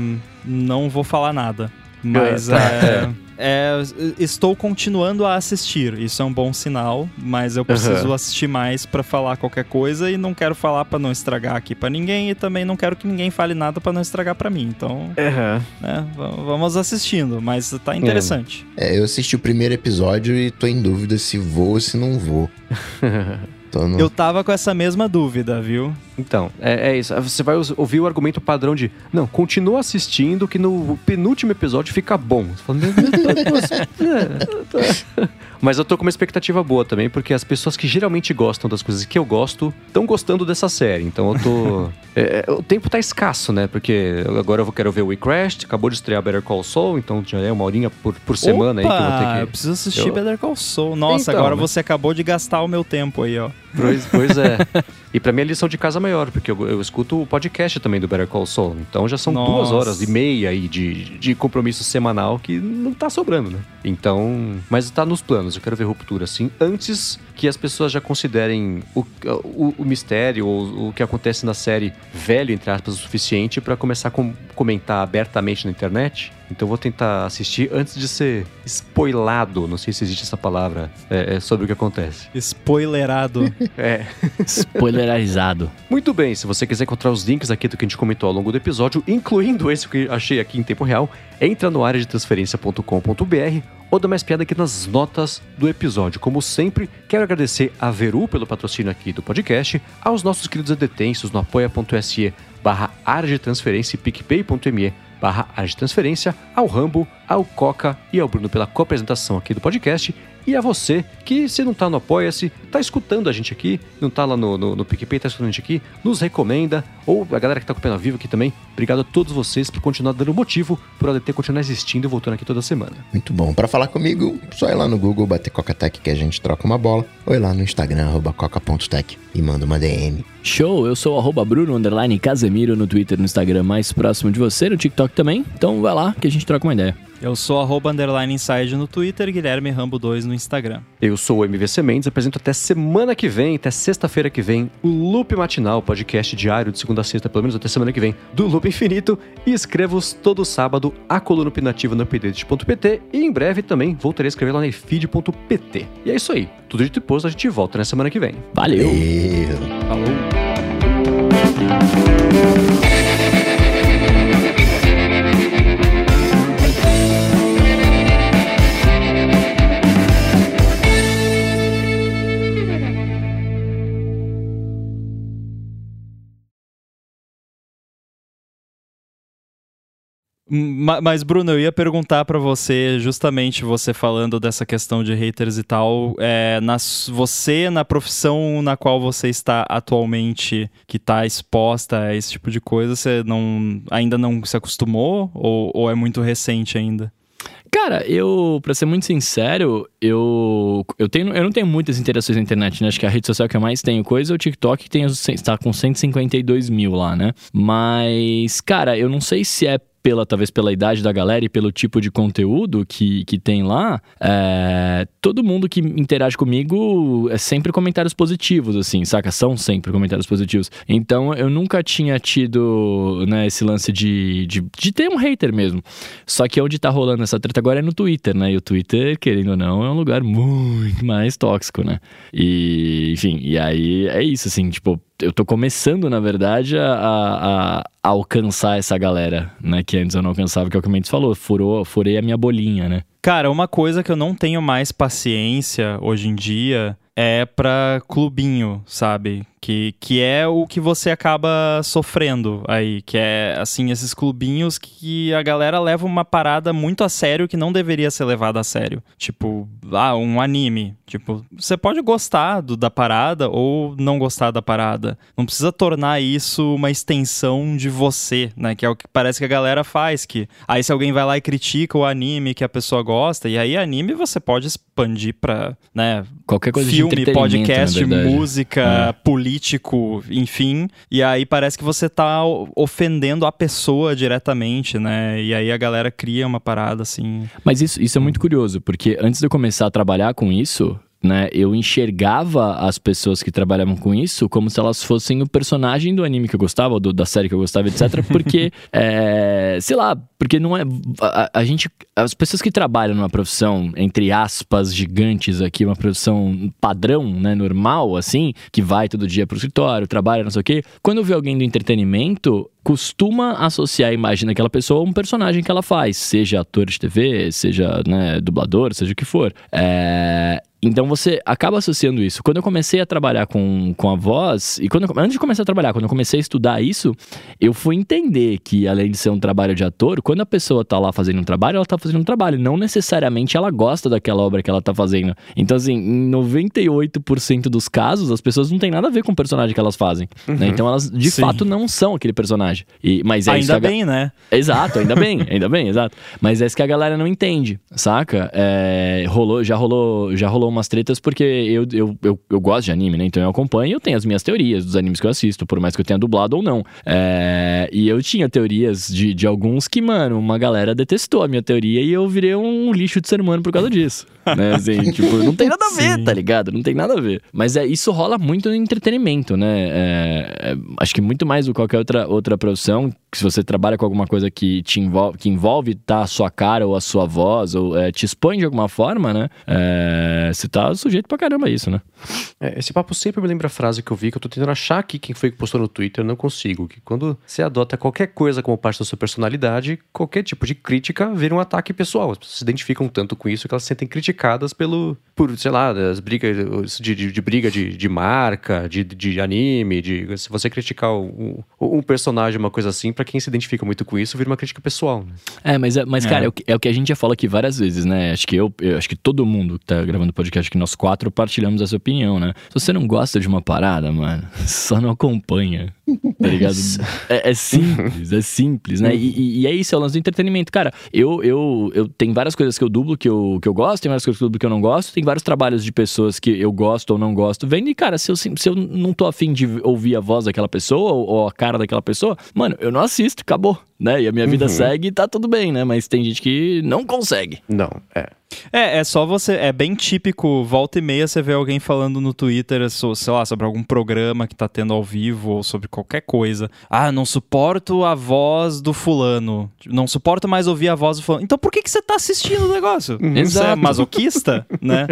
Não vou falar nada. Mas É, tá, é, é, estou continuando a assistir. Isso é um bom sinal, mas eu preciso Aham. assistir mais pra falar qualquer coisa e não quero falar pra não estragar aqui pra ninguém e também não quero que ninguém fale nada pra não estragar pra mim. Então, né, v- vamos assistindo, mas tá interessante. É, eu assisti o primeiro episódio e tô em dúvida se vou ou se não vou. Tô no... Eu tava com essa mesma dúvida, viu? Então, é, é isso. Você vai ouvir o argumento padrão de não, continua assistindo que no penúltimo episódio fica bom. Você fala, "Meu Deus, tá." Mas eu tô com uma expectativa boa também, porque as pessoas que geralmente gostam das coisas que eu gosto estão gostando dessa série. Então eu tô. é, é, o tempo tá escasso, né? Porque agora eu vou- quero ver o We Crashed, acabou de estrear Better Call Saul, então já é uma horinha por, por semana aí que eu vou Opa, ter eu que. preciso assistir eu- Better Call Saul. Nossa, Então, agora né? você acabou de gastar o meu tempo aí, ó. Pois, pois é. E pra mim a lição de casa é maior, porque eu, eu escuto o podcast também do Better Call Saul. Então já são Nossa. duas horas e meia aí de, de compromisso semanal que não tá sobrando, né? Então. Mas tá nos planos. Eu quero ver ruptura assim, antes que as pessoas já considerem o, o, o mistério ou o que acontece na série velho, entre aspas, o suficiente pra começar a com- comentar abertamente na internet. Então eu vou tentar assistir antes de ser spoilado. Não sei se existe essa palavra é, é sobre o que acontece. Spoilerado. É. Spoilerizado. Muito bem, se você quiser encontrar os links aqui do que a gente comentou ao longo do episódio, incluindo esse que achei aqui em tempo real, entra no área de transferência.com.br ou dá mais piada aqui nas notas do episódio. Como sempre, quero agradecer a Veru pelo patrocínio aqui do podcast, aos nossos queridos detensos no apoia.se barra área de transferência e picpay.me barra transferência, ao Rambo, ao Coca e ao Bruno pela co-apresentação aqui do podcast e a você que, se não tá no Apoia-se, tá escutando a gente aqui, não tá lá no, no, no PicPay, tá escutando a gente aqui, nos recomenda, ou a galera que tá acompanhando ao vivo aqui também, obrigado a todos vocês por continuar dando motivo pro ADT continuar existindo e voltando aqui toda semana. Muito bom. Para falar comigo, só ir lá no Google, bater Coca-Tech que a gente troca uma bola, ou ir lá no Instagram, arroba coca.tech e manda uma DM. Show, eu sou arroba Bruno underline Casemiro no Twitter, no Instagram mais próximo de você, no TikTok também. Então vai lá que a gente troca uma ideia. Eu sou arroba underline inside no Twitter, Guilherme Rambo 2 no Instagram. Eu sou o MVC Mendes, apresento até semana que vem, até sexta-feira que vem, o Loop Matinal, podcast diário de segunda a sexta, pelo menos até semana que vem, do Loop Infinito. E escrevo todo sábado a coluna opinativa no update.pt e em breve também voltarei a escrever lá na feed.pt. E é isso aí. Tudo dito e posto, a gente volta na semana que vem. Valeu! Eu... Falou! Mas, Bruno, eu ia perguntar pra você, justamente você falando dessa questão de haters e tal, é, você, na profissão na qual você está atualmente, que tá exposta a esse tipo de coisa, você não, ainda não se acostumou? Ou, ou é muito recente ainda? Cara, eu, pra ser muito sincero, eu, eu, tenho, eu não tenho muitas interações na internet, né? Acho que a rede social que eu mais tenho coisa é o TikTok, que tem, está com 152 mil lá, né? Mas, cara, eu não sei se é pela, talvez pela idade da galera e pelo tipo de conteúdo que, que tem lá, é, todo mundo que interage comigo é sempre comentários positivos, assim, saca? São sempre comentários positivos. Então eu nunca tinha tido né, esse lance de, de, de ter um hater mesmo. Só que onde tá rolando essa treta agora é no Twitter, né? E o Twitter, querendo ou não, é um lugar muito mais tóxico, né? E, enfim, e aí é isso, assim, tipo, eu tô começando, na verdade, a, a, a alcançar essa galera, né? Que antes eu não alcançava, que é o que o Mendes falou, furou, furei a minha bolinha, né? Cara, uma coisa que eu não tenho mais paciência hoje em dia é pra clubinho, sabe? Que, que é o que você acaba sofrendo aí, que é, assim, esses clubinhos que a galera leva uma parada muito a sério que não deveria ser levada a sério. Tipo, ah, um anime. Tipo, você pode gostar do, da parada ou não gostar da parada. Não precisa tornar isso uma extensão de você, né? Que é o que parece que a galera faz, que aí se alguém vai lá e critica o anime que a pessoa gosta, e aí anime você pode expandir pra, né, Qualquer coisa filme, podcast, música, É. político, enfim. E aí parece que você tá ofendendo a pessoa diretamente, né? E aí a galera cria uma parada assim. Mas isso, isso é muito curioso, porque antes de eu começar a trabalhar com isso, né, eu enxergava as pessoas que trabalhavam com isso como se elas fossem o personagem do anime que eu gostava, ou do- da série que eu gostava, etc. Porque, é, sei lá, porque não é. A, a gente. As pessoas que trabalham numa profissão, entre aspas, gigantes aqui, uma profissão padrão, né, normal, assim, que vai todo dia pro escritório, trabalha, não sei o quê. Quando vê alguém do entretenimento, costuma associar a imagem daquela pessoa a um personagem que ela faz, seja ator de TV, seja né, dublador, seja o que for. É, Então você acaba associando isso. Quando eu comecei a trabalhar com, com a voz, e quando eu- antes de começar a trabalhar, quando eu comecei a estudar isso, eu fui entender que além de ser um trabalho de ator, quando a pessoa tá lá fazendo um trabalho, ela tá fazendo um trabalho. Não necessariamente ela gosta daquela obra que ela tá fazendo. Então, assim, em 98% dos casos, as pessoas não têm nada a ver com o personagem que elas fazem. né? Então elas de Sim. fato não são aquele personagem. E, mas é isso Ainda que a bem, né? Exato, ainda bem, ainda bem, exato. Mas é isso que a galera não entende, saca? É, rolou, já rolou, já rolou umas tretas porque eu, eu, eu, eu gosto de anime, né? Então eu acompanho e eu tenho as minhas teorias dos animes que eu assisto, por mais que eu tenha dublado ou não. É, e eu tinha teorias de, de alguns que, mano, uma galera detestou a minha teoria e eu virei um lixo de ser humano por causa disso. Né? Assim, tipo, não tem nada a ver, Sim. tá ligado? Não tem nada a ver. Mas é, isso rola muito no entretenimento, né? É, é, acho que muito mais do que qualquer outra, outra profissão se você trabalha com alguma coisa que te envolve, que envolve tá, a sua cara ou a sua voz, ou é, te expõe de alguma forma, né? Você tá sujeito pra caramba a isso, né? É, esse papo sempre me lembra a frase que eu vi, que eu tô tentando achar aqui quem foi que postou no Twitter, eu não consigo. Que quando você adota qualquer coisa como parte da sua personalidade, qualquer tipo de crítica vira um ataque pessoal. As pessoas se identificam tanto com isso que elas se sentem criticadas pelo, por, sei lá, as brigas de, de, de briga de, de marca, de, de anime, de se você criticar um, um personagem, uma coisa assim, para quem se identifica muito com isso, vira uma crítica pessoal. Né? É, mas, é, mas é. cara, é o, que, é o que a gente já fala aqui várias vezes, né? Acho que eu, eu acho que todo mundo que tá gravando podcast, que nós quatro partilhamos essa opinião, né? Se você não gosta de uma parada, mano, só não acompanha. Tá ligado? é, é, simples, é simples, né? E, e, é isso, é o lance do entretenimento. Cara, eu, eu, eu tenho várias coisas que eu dublo que eu, que eu gosto, tem várias coisas que eu dublo que eu não gosto, tem vários trabalhos de pessoas que eu gosto ou não gosto. Vendo e, cara, se eu, se eu não tô afim de ouvir a voz daquela pessoa ou, ou a cara daquela pessoa, mano, eu não assisto, acabou, né? E a minha vida uhum. segue e tá tudo bem, né? Mas tem gente que não consegue. Não, é. É, é só você. É bem típico, volta e meia você vê alguém falando no Twitter, sei lá, sobre algum programa que tá tendo ao vivo ou sobre qualquer coisa. Ah, não suporto a voz do fulano. Não suporto mais ouvir a voz do fulano. Então por que, que você tá assistindo o negócio? Uhum. Você é masoquista, né?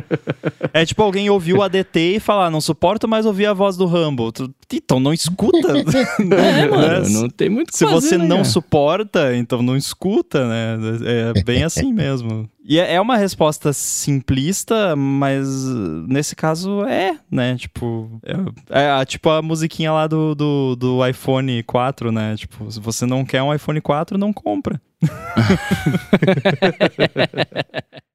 É tipo alguém ouviu a DT e falar, não suporto mais ouvir a voz do Rambo. Então não escuta. é, mano, não tem muito Se fazer, você né, não cara? Suporta, então não escuta, né? É bem assim mesmo. E é, é uma resposta simplista, mas nesse caso é, né? Tipo, é, é tipo a musiquinha lá do, do, do iPhone 4, né? Tipo, se você não quer um iPhone 4, não compra.